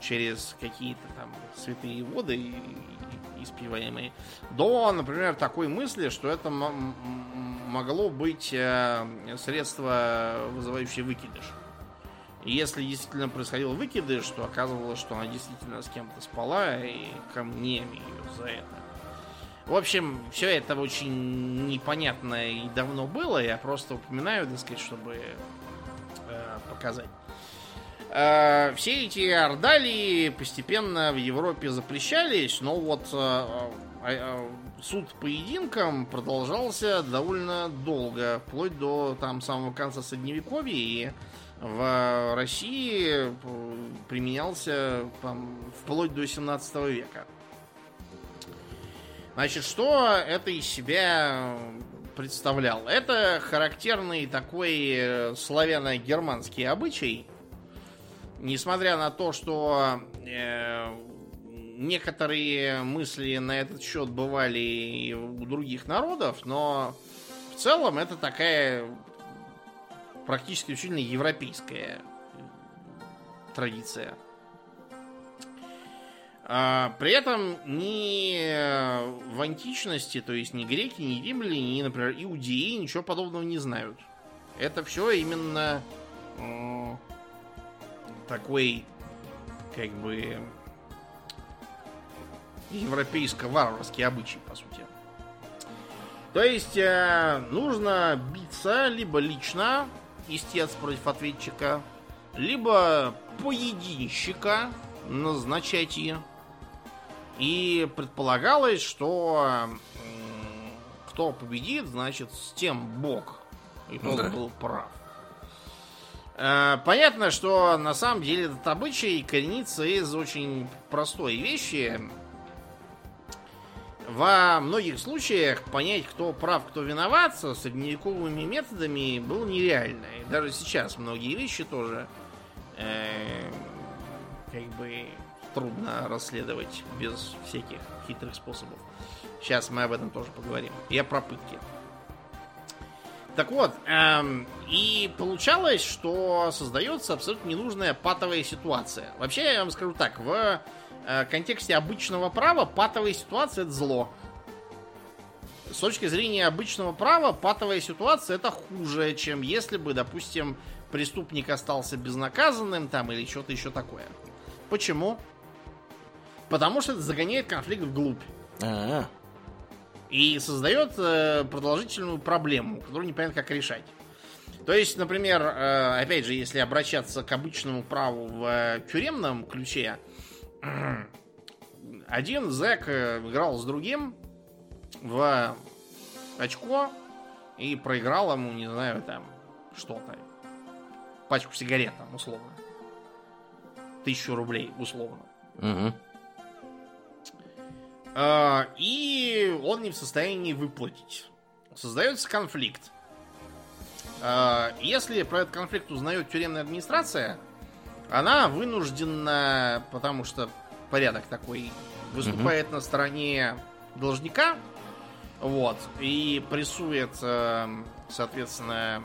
через какие-то там святые воды и- и- до, например, такой мысли, что это могло быть э, средство, вызывающее выкидыш. И если действительно происходил выкидыш, то оказывалось, что она действительно с кем-то спала, и камнями ее за это. В общем, все это очень непонятно и давно было. Я просто упоминаю, так сказать, чтобы э, показать. Э, все эти ордалии постепенно в Европе запрещались, но вот э, э, суд поединкам продолжался довольно долго, вплоть до там самого конца Средневековья, и в России применялся там, вплоть до 17 века. Значит, что это из себя представлял? Это характерный такой славяно-германский обычай. Несмотря на то, что э, некоторые мысли на этот счет бывали и у других народов, но в целом это такая практически исключительно европейская традиция. А, При этом ни в античности, то есть ни греки, ни римляне, ни, например, иудеи ничего подобного не знают. Это все именно такой, как бы, европейско-варварский обычай, по сути. То есть э, нужно биться либо лично, истец против ответчика, либо поединщика назначать и. И предполагалось, что м, кто победит, значит, с тем Бог. И тот Да. был прав. Э, Понятно, что на самом деле этот обычай коренится из очень простой вещи. Во многих случаях понять, кто прав, кто виноват, со средневековыми методами было нереально. И даже сейчас многие вещи тоже э, как бы трудно расследовать без всяких хитрых способов. Сейчас мы об этом тоже поговорим. Я про пытки. Так вот, эм, и получалось, что создается абсолютно ненужная патовая ситуация. Вообще, я вам скажу так, в э, контексте обычного права патовая ситуация это зло. С точки зрения обычного права, патовая ситуация это хуже, чем если бы, допустим, преступник остался безнаказанным там или что-то еще такое. Почему? Потому что это загоняет конфликт вглубь. А, И создает э, продолжительную проблему, которую непонятно как решать. То есть, например, э, опять же, если обращаться к обычному праву в э, тюремном ключе, один зэк играл с другим в очко и проиграл ему, не знаю, там, что-то. Пачку сигарет, там, условно. Тысячу рублей, условно. мгм. А, И он не в состоянии выплатить. Создается конфликт. А, Если про этот конфликт узнает тюремная администрация, она вынуждена, потому что порядок такой, выступает угу. на стороне должника, вот, и прессует, э, соответственно,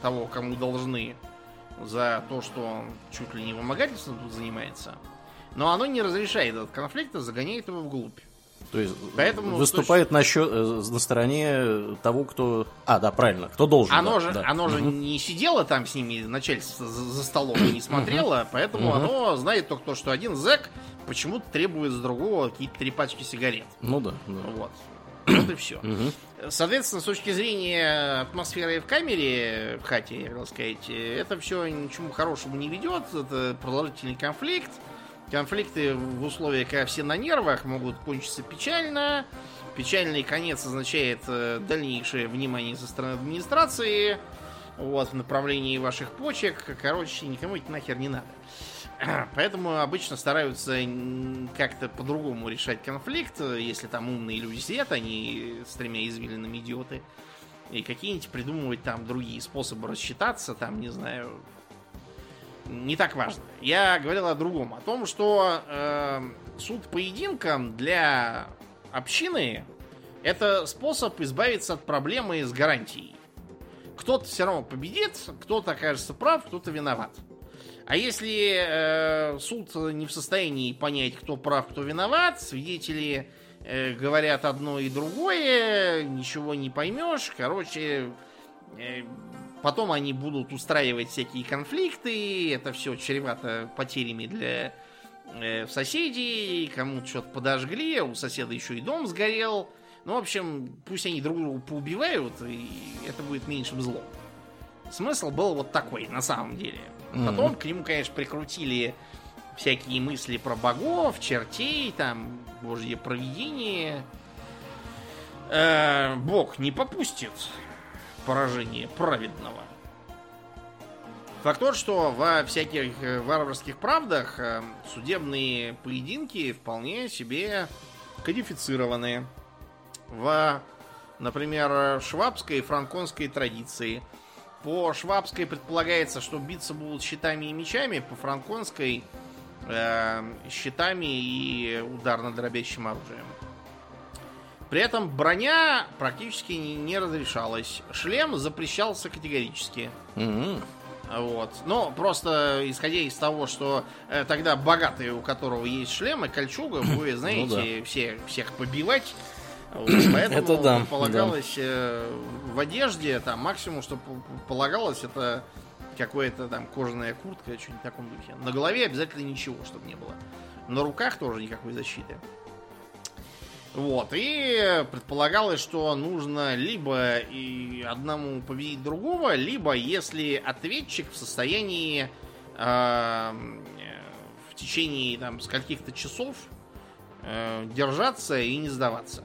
того, кому должны за то, что он чуть ли не вымогательством тут занимается. Но оно не разрешает этот конфликт, а загоняет его вглубь. То есть Поэтому выступает точно... на, счет, э, на стороне того, кто... А, да, правильно, кто должен. Оно да, же, да. Оно же не сидело там с ними, начальство за, за столом и не смотрело, поэтому оно знает только то, что один зэк почему-то требует с другого какие-то три пачки сигарет. Ну да. да. Вот. Вот и все. Соответственно, с точки зрения атмосферы в камере, в хате, я хотел сказать, это все ничему хорошему не ведет. Это продолжительный конфликт. Конфликты в условиях, когда все на нервах, могут кончиться печально. Печальный конец означает э, дальнейшее внимание со стороны администрации вот, в направлении ваших почек. Короче, никому это нахер не надо. Поэтому обычно стараются как-то по-другому решать конфликт. Если там умные люди сидят, они с тремя извилинами идиоты. И какие-нибудь придумывать там другие способы рассчитаться, там, не знаю, не так важно. Я говорил о другом, о том, что э, суд поединком для общины это способ избавиться от проблемы с гарантией. Кто-то все равно победит, кто-то окажется прав, кто-то виноват. А если э, суд не в состоянии понять, кто прав, кто виноват, свидетели э, говорят одно и другое, ничего не поймешь, короче, э, потом они будут устраивать всякие конфликты, это все чревато потерями для э, соседей, кому-то что-то подожгли, а у соседа еще и дом сгорел. Ну, в общем, пусть они друг друга поубивают, и это будет меньшим злом. Смысл был вот такой, на самом деле. Потом mm-hmm. к нему, конечно, прикрутили всякие мысли про богов, чертей, там, божье провидение. Э, Бог не попустит поражение праведного. Факт тот, что во всяких э, варварских правдах э, судебные поединки вполне себе кодифицированы. В, например, швабской и франконской традиции – по швабской предполагается, что биться будут щитами и мечами, по франконской э, щитами и ударно-дробящим оружием. При этом броня практически не, разрешалась. Шлем запрещался категорически. Mm-hmm. Вот. Но просто исходя из того, что э, тогда богатый, у которого есть шлем и кольчуга, вы знаете, ну, да. все, всех побивать Поэтому это да, полагалось да. Э, в одежде, там максимум, что полагалось, это какая-то там кожаная куртка, что-нибудь в таком духе. На голове обязательно ничего, чтобы не было. На руках тоже никакой защиты. Вот, и предполагалось, что нужно либо и одному победить другого, либо если ответчик в состоянии э, в течение там скольких-то часов э, держаться и не сдаваться.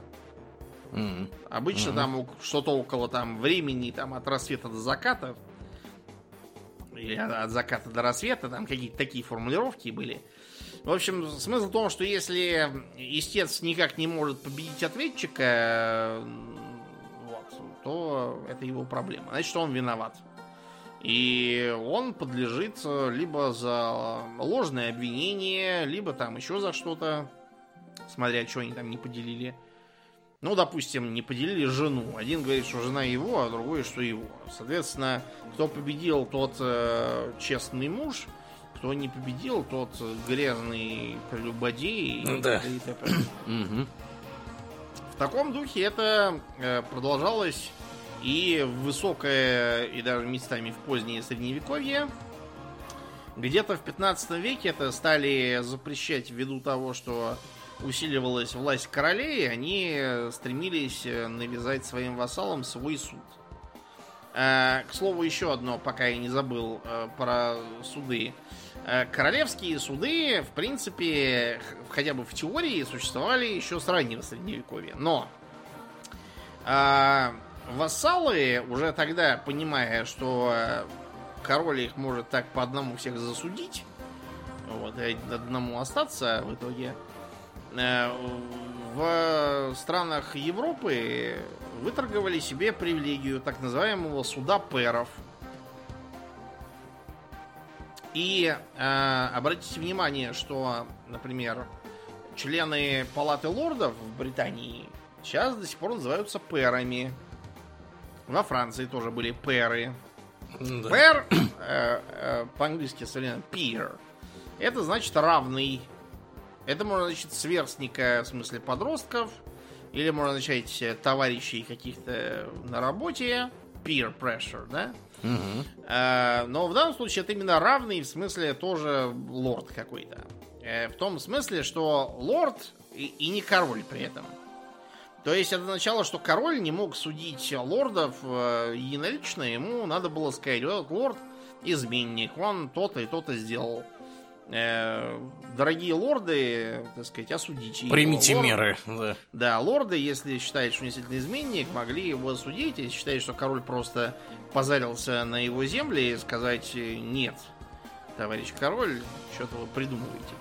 Mm-hmm. Обычно mm-hmm. там что-то около там времени там от рассвета до заката или от заката до рассвета, там какие-то такие формулировки были. В общем, смысл в том, что если истец никак не может победить ответчика, вот, то это его проблема. Значит, он виноват. И он подлежит либо за ложное обвинение, либо там еще за что-то, смотря что они там не поделили. Ну, допустим, не поделили жену. Один говорит, что жена его, а другой, что его. Соответственно, кто победил, тот э, честный муж. Кто не победил, тот грязный прелюбодей. Ну, да. И В таком духе это э, продолжалось и в высокое, и даже местами в позднее средневековье. Где-то в 15 веке это стали запрещать ввиду того, что усиливалась власть королей, они стремились э, навязать своим вассалам свой суд. Э, к слову, еще одно, пока я не забыл про суды. Королевские суды, в принципе, хотя бы в теории, существовали еще с раннего средневековья. Но вассалы, уже тогда понимая, что король их может так по одному всех засудить, вот, и одному остаться в итоге, Э, в странах Европы выторговали себе привилегию так называемого суда пэров. И э, обратите внимание, что, например, члены Палаты лордов в Британии сейчас до сих пор называются пэрами. Во Франции тоже были пэры. Да. Пэр э, э, по-английски современно peer. Это значит равный. Это можно значить сверстника, в смысле подростков. Или можно означать э, товарищей каких-то на работе. Peer pressure, да? Мгм. Э, Но в данном случае это именно равный, в смысле тоже лорд какой-то. Э, В том смысле, что лорд и, и не король при этом. То есть это означало, что король не мог судить лордов э, единолично, ему надо было сказать, вот лорд изменник, он то-то и то-то сделал. Э, Дорогие лорды, так сказать, осудите его. Примите Лорд- меры. Да. да, лорды, если считают, что он действительно изменник, могли его осудить. Если считают, что король просто позарился на его земли, и сказать э, нет, товарищ король, что-то вы придумываете.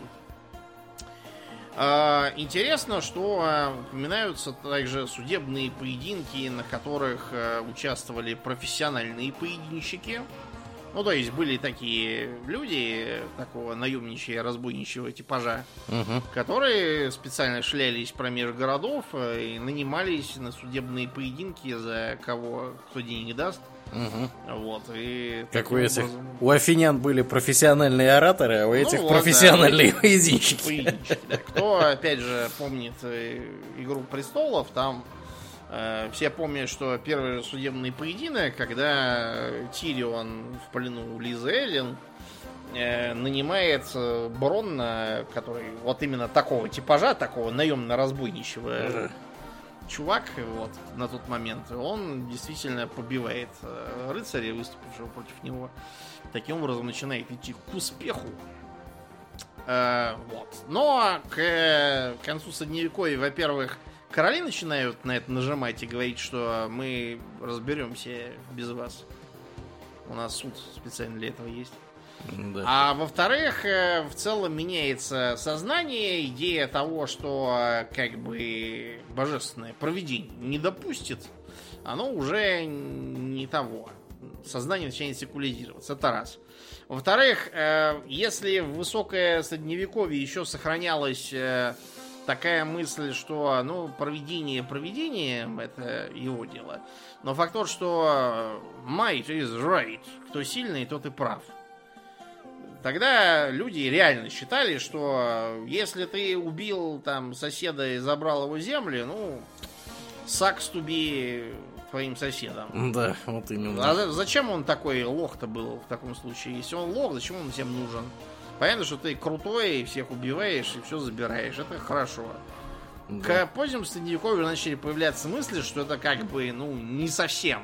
А, Интересно, что а, упоминаются также судебные поединки, на которых а, участвовали профессиональные поединщики. Ну, то есть были такие люди, такого наемничьего, разбойничьего типажа, Мгм. которые специально шлялись промеж городов э, и нанимались на судебные поединки за кого кто денег даст. Мгм. Вот, и Как у этих. образом У афинян были профессиональные ораторы, а у этих вот, профессиональные да, поединщики. поединчики, да. Кто, опять же, помнит э, Игру престолов, там все помнят, что первый судебный поединок, когда э, Тирион в плену у Лизы Эллен э, нанимает э, Бронна, который вот именно такого типажа, такого наемно-разбойничего Ага. чувак вот на тот момент, он действительно побивает э, рыцаря, выступившего против него. Таким образом начинает идти к успеху. Э, вот. Но к э, концу Средневековья, во-первых, короли начинают на это нажимать и говорить, что мы разберемся без вас. У нас суд специально для этого есть. Да. А во-вторых, э, в целом меняется сознание, идея того, что э, как бы божественное провидение не допустит, оно уже не того. Сознание начинает секуляризироваться. Это раз. Во-вторых, э, если в высокое средневековье еще сохранялась э, такая мысль, что ну, проведение проведением это его дело. Но факт тот, что э, might is right. Кто сильный, тот и прав. Тогда люди реально считали, что если ты убил там соседа и забрал его земли, ну, сакс туби твоим соседом. Да, вот именно. А за- зачем он такой лох-то был в таком случае? Если он лох, зачем он всем нужен? Понятно, что ты крутой, и всех убиваешь и все забираешь. Это хорошо. Да. К позднему средневековью начали появляться мысли, что это как бы, ну, не совсем,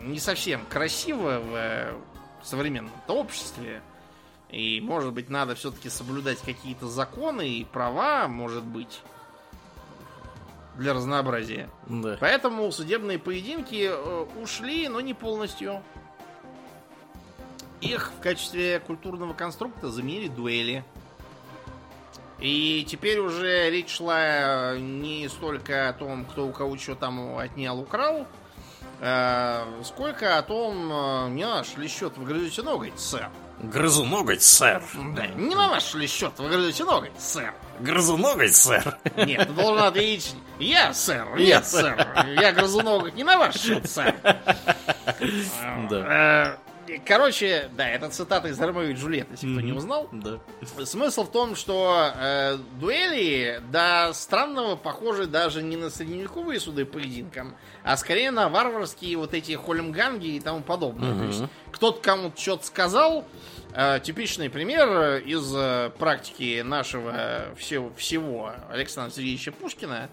не совсем красиво в э, современном обществе. И, может быть, надо все-таки соблюдать какие-то законы и права, может быть, для разнообразия. Да. Поэтому судебные поединки э, ушли, но не полностью. Их в качестве культурного конструкта заменили дуэли. И теперь уже речь шла не столько о том, кто у кого что там отнял, украл, э, сколько о том, э, не на наш ли счет вы грызете ноготь, сэр. Грызу ноготь, сэр. Да, не на наш ли счет вы грызете ноготь, сэр. Грызу ноготь, сэр. Нет, ты должен ответить Я, сэр, Я, сэр. Я грызу ноготь не на ваш счет, сэр. Да. Короче, да, это цитата из Ромео и Джульетты, если кто не узнал. Да. Смысл в том, что э, дуэли до странного похожи даже не на средневековые суды поединкам, а скорее на варварские вот эти холмганги и тому подобное. То есть кто-то кому-то что-то сказал. Э, типичный пример из э, практики нашего всего, всего Александра Сергеевича Пушкина.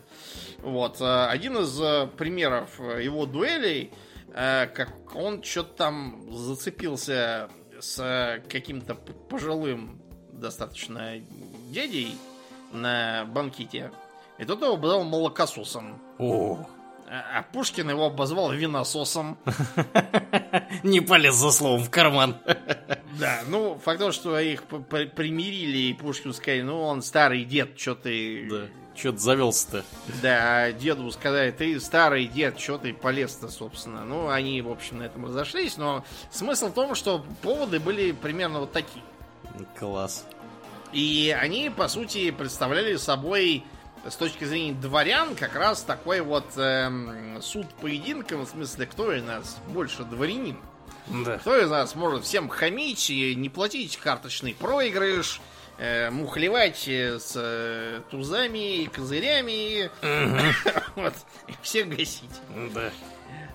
Вот, э, один из э, примеров его дуэлей, как он что-то там зацепился с э, каким-то пожилым достаточно дядей на банкете. И тот его обозвал молокососом. О, А а Пушкин его обозвал винососом. не полез за словом в карман. Да, ну, факт того, что их примирили, и Пушкину сказали, ну, он старый дед, что ты, Че ты завелся-то? Да, деду сказали, ты старый дед, что ты полез-то, собственно. Ну, они, в общем, на этом разошлись, но смысл в том, что поводы были примерно вот такие. Класс. И они, по сути, представляли собой с точки зрения дворян как раз такой вот эм, суд поединком, в смысле, кто из нас больше дворянин. Да. Кто из нас может всем хамить и не платить карточный проигрыш, мухлевать э, с э, тузами и козырями, вот, и всех гасить. Да.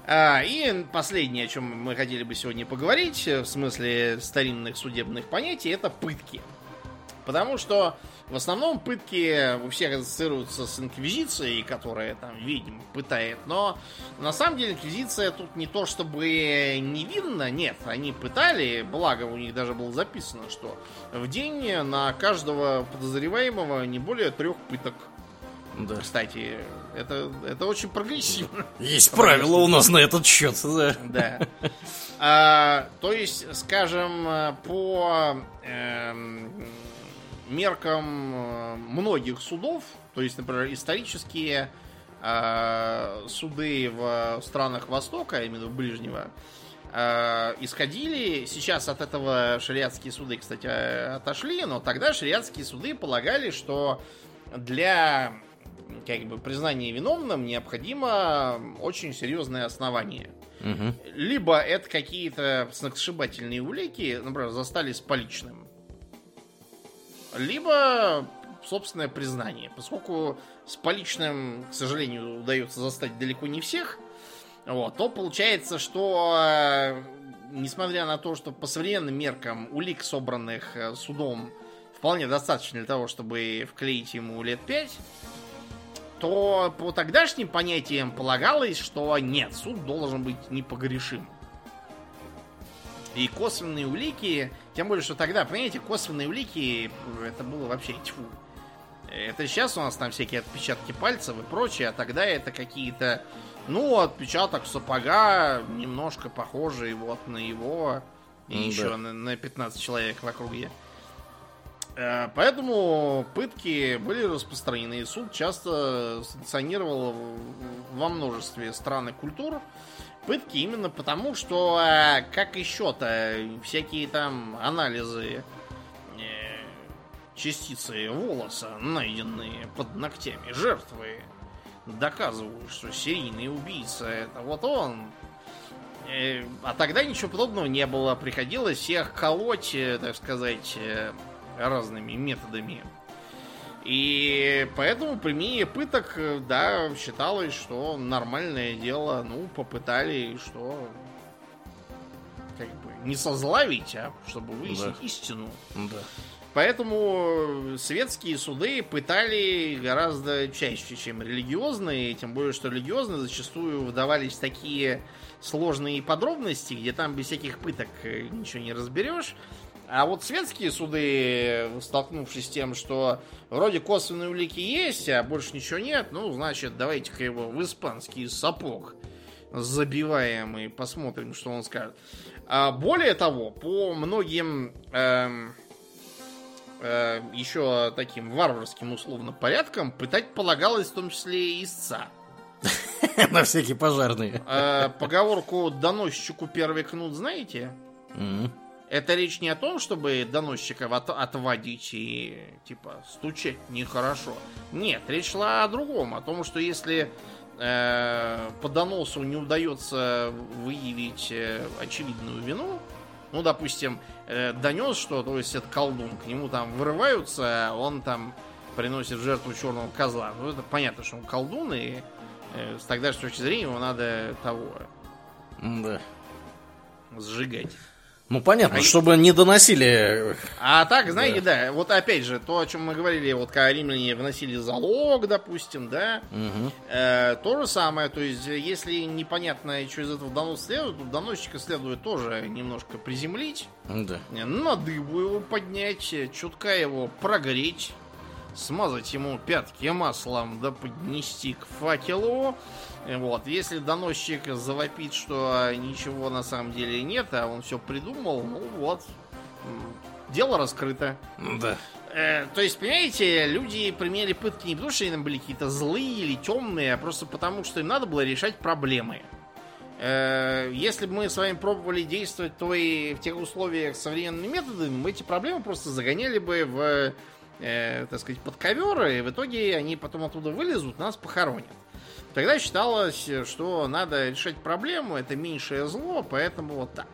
А, и последнее, о чем мы хотели бы сегодня поговорить, э, в смысле старинных судебных понятий, это пытки. Потому что в основном пытки у всех ассоциируются с инквизицией, которая там ведьм пытает, но на самом деле инквизиция тут не то чтобы невинна, нет, они пытали, благо у них даже было записано, что в день на каждого подозреваемого не более трех пыток. Да. Кстати, это, это очень прогрессивно. Есть правила у нас на этот счет, да. Да. А, то есть, скажем, по эм, меркам э, многих судов, то есть, например, исторические э, суды в странах Востока, именно в Ближнего, э, исходили. Сейчас от этого шариатские суды, кстати, отошли, но тогда шариатские суды полагали, что для как бы признания виновным необходимо очень серьезное основание. Мгм. Либо это какие-то сногсшибательные улики, например, застали с поличным. Либо собственное признание. Поскольку с поличным, к сожалению, удается застать далеко не всех, вот, то получается, что э, несмотря на то, что по современным меркам улик, собранных э, судом, вполне достаточно для того, чтобы вклеить ему лет пять, то по тогдашним понятиям полагалось, что нет, суд должен быть непогрешим. И косвенные улики, тем более, что тогда, понимаете, косвенные улики, это было вообще тьфу. Это сейчас у нас там всякие отпечатки пальцев и прочее, а тогда это какие-то, ну, отпечаток сапога, немножко похожий вот на его, и М, еще да. на, на 15 человек в округе. Э, Поэтому пытки были распространены, и суд часто санкционировал во множестве стран и культур пытки именно потому, что э, как еще-то всякие там анализы э, частицы волоса, найденные под ногтями жертвы, доказывают, что серийный убийца это вот он. Э, А тогда ничего подобного не было. Приходилось всех колоть, э, так сказать, э, разными методами. И поэтому применение пыток, э, да, считалось, что нормальное дело. Ну, попытали, что как бы не созлавить, а чтобы выяснить Да. истину. Да. Поэтому светские суды пытали гораздо чаще, чем религиозные, тем более, что религиозные зачастую вдавались в такие сложные подробности, где там без всяких пыток э, ничего не разберешь. А вот светские суды, столкнувшись с тем, что вроде косвенные улики есть, а больше ничего нет, ну, значит, давайте-ка его в испанский сапог забиваем и посмотрим, что он скажет. А более того, по многим эм, э, еще таким варварским условно порядкам пытать полагалось в том числе и истца. На всякие пожарные. Э, поговорку «доносчику первый кнут» знаете? Это речь не о том, чтобы доносчиков от- отводить и, типа, стучать нехорошо. Нет, речь шла о другом. О том, что если э, по доносу не удается выявить э, очевидную вину, ну, допустим, э, донес, что, то есть, это колдун, к нему там вырываются, а он там приносит жертву черного козла. Ну, это понятно, что он колдун, и э, с тогдашней точки зрения его надо того Да. сжигать. Ну, понятно, А и- чтобы не доносили... А так, знаете, да. вот опять же, то, о чем мы говорили, вот когда римляне вносили залог, допустим, да, Мгм. э, то же самое, то есть, если непонятно, что из этого донос следует, то доносчика следует тоже немножко приземлить, Да. на дыбу его поднять, чутка его прогреть, смазать ему пятки маслом, да поднести к факелу. Вот, если доносчик завопит, что ничего на самом деле нет, а он все придумал, ну вот, дело раскрыто. Да. Э, то есть, понимаете, люди применяли пытки не потому, что они были какие-то злые или темные, а просто потому, что им надо было решать проблемы. Э, если бы мы с вами пробовали действовать, то и в тех условиях современными методами, мы эти проблемы просто загоняли бы в, э, так сказать, под ковер, и в итоге они потом оттуда вылезут, нас похоронят. Тогда считалось, что надо решать проблему, это меньшее зло, поэтому вот так.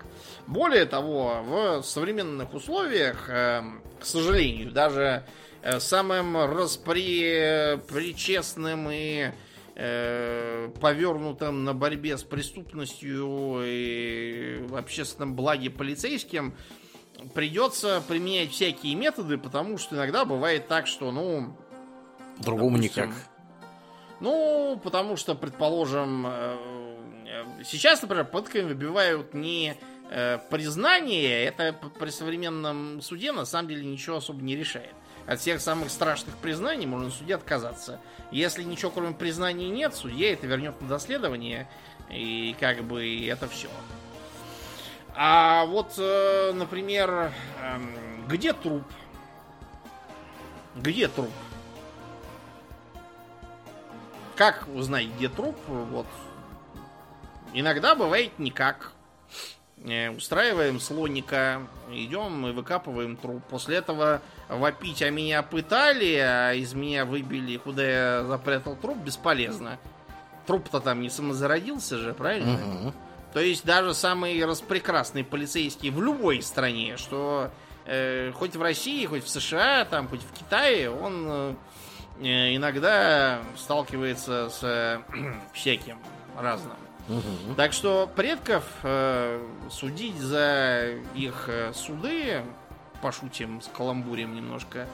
Более того, в современных условиях, э, к сожалению, даже э, самым распричестным и э, повернутым на борьбе с преступностью и общественном благе полицейским придется применять всякие методы, потому что иногда бывает так, что, ну... Другому допустим, никак. Ну, потому что, предположим, э, сейчас, например, пытками выбивают не э, признание, это при современном суде на самом деле ничего особо не решает. От всех самых страшных признаний можно суде отказаться. Если ничего кроме признаний нет, судья это вернет на доследование, и как бы это все. А вот, э, например, эм, где труп? Где труп? как узнать, где труп? Вот. Иногда бывает никак. Э, устраиваем слоника, идем и выкапываем труп. После этого вопить, а меня пытали, а из меня выбили, куда я запрятал труп, бесполезно. Труп-то там не самозародился же, правильно? Угу. То есть даже самый распрекрасный полицейский в любой стране, что э, хоть в России, хоть в США, там, хоть в Китае, он э, иногда сталкивается с э, всяким разным. Угу. Так что предков э, судить за их э, суды, пошутим с каламбурем немножко,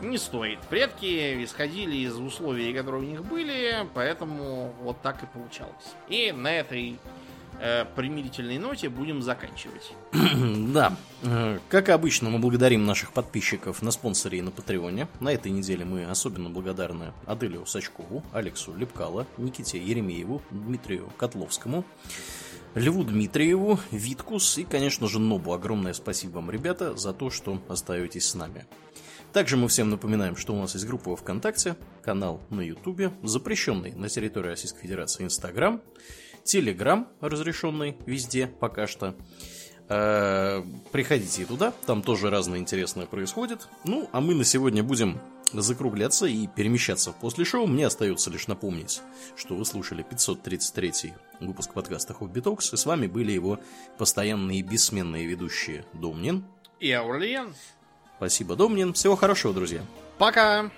не стоит. Предки исходили из условий, которые у них были, поэтому вот так и получалось. И на этой э, примирительной ноте будем заканчивать. да. Э, как обычно, мы благодарим наших подписчиков на спонсоре и на Патреоне. На этой неделе мы особенно благодарны Аделю Сачкову, Алексу Лепкало, Никите Еремееву, Дмитрию Котловскому, Льву Дмитриеву, Виткус и, конечно же, Нобу. Огромное спасибо вам, ребята, за то, что остаетесь с нами. Также мы всем напоминаем, что у нас есть группа ВКонтакте, канал на Ютубе, запрещенный на территории Российской Федерации Инстаграм, Телеграм, разрешенный везде пока что. Э, приходите туда, там тоже разное интересное происходит. Ну, а мы на сегодня будем закругляться и перемещаться в после шоу. Мне остается лишь напомнить, что вы слушали 533 выпуск подкаста Хобби Токс, и с вами были его постоянные бессменные ведущие Домнин и Аурлиен. Спасибо, Домнин. Всего хорошего, друзья. Пока!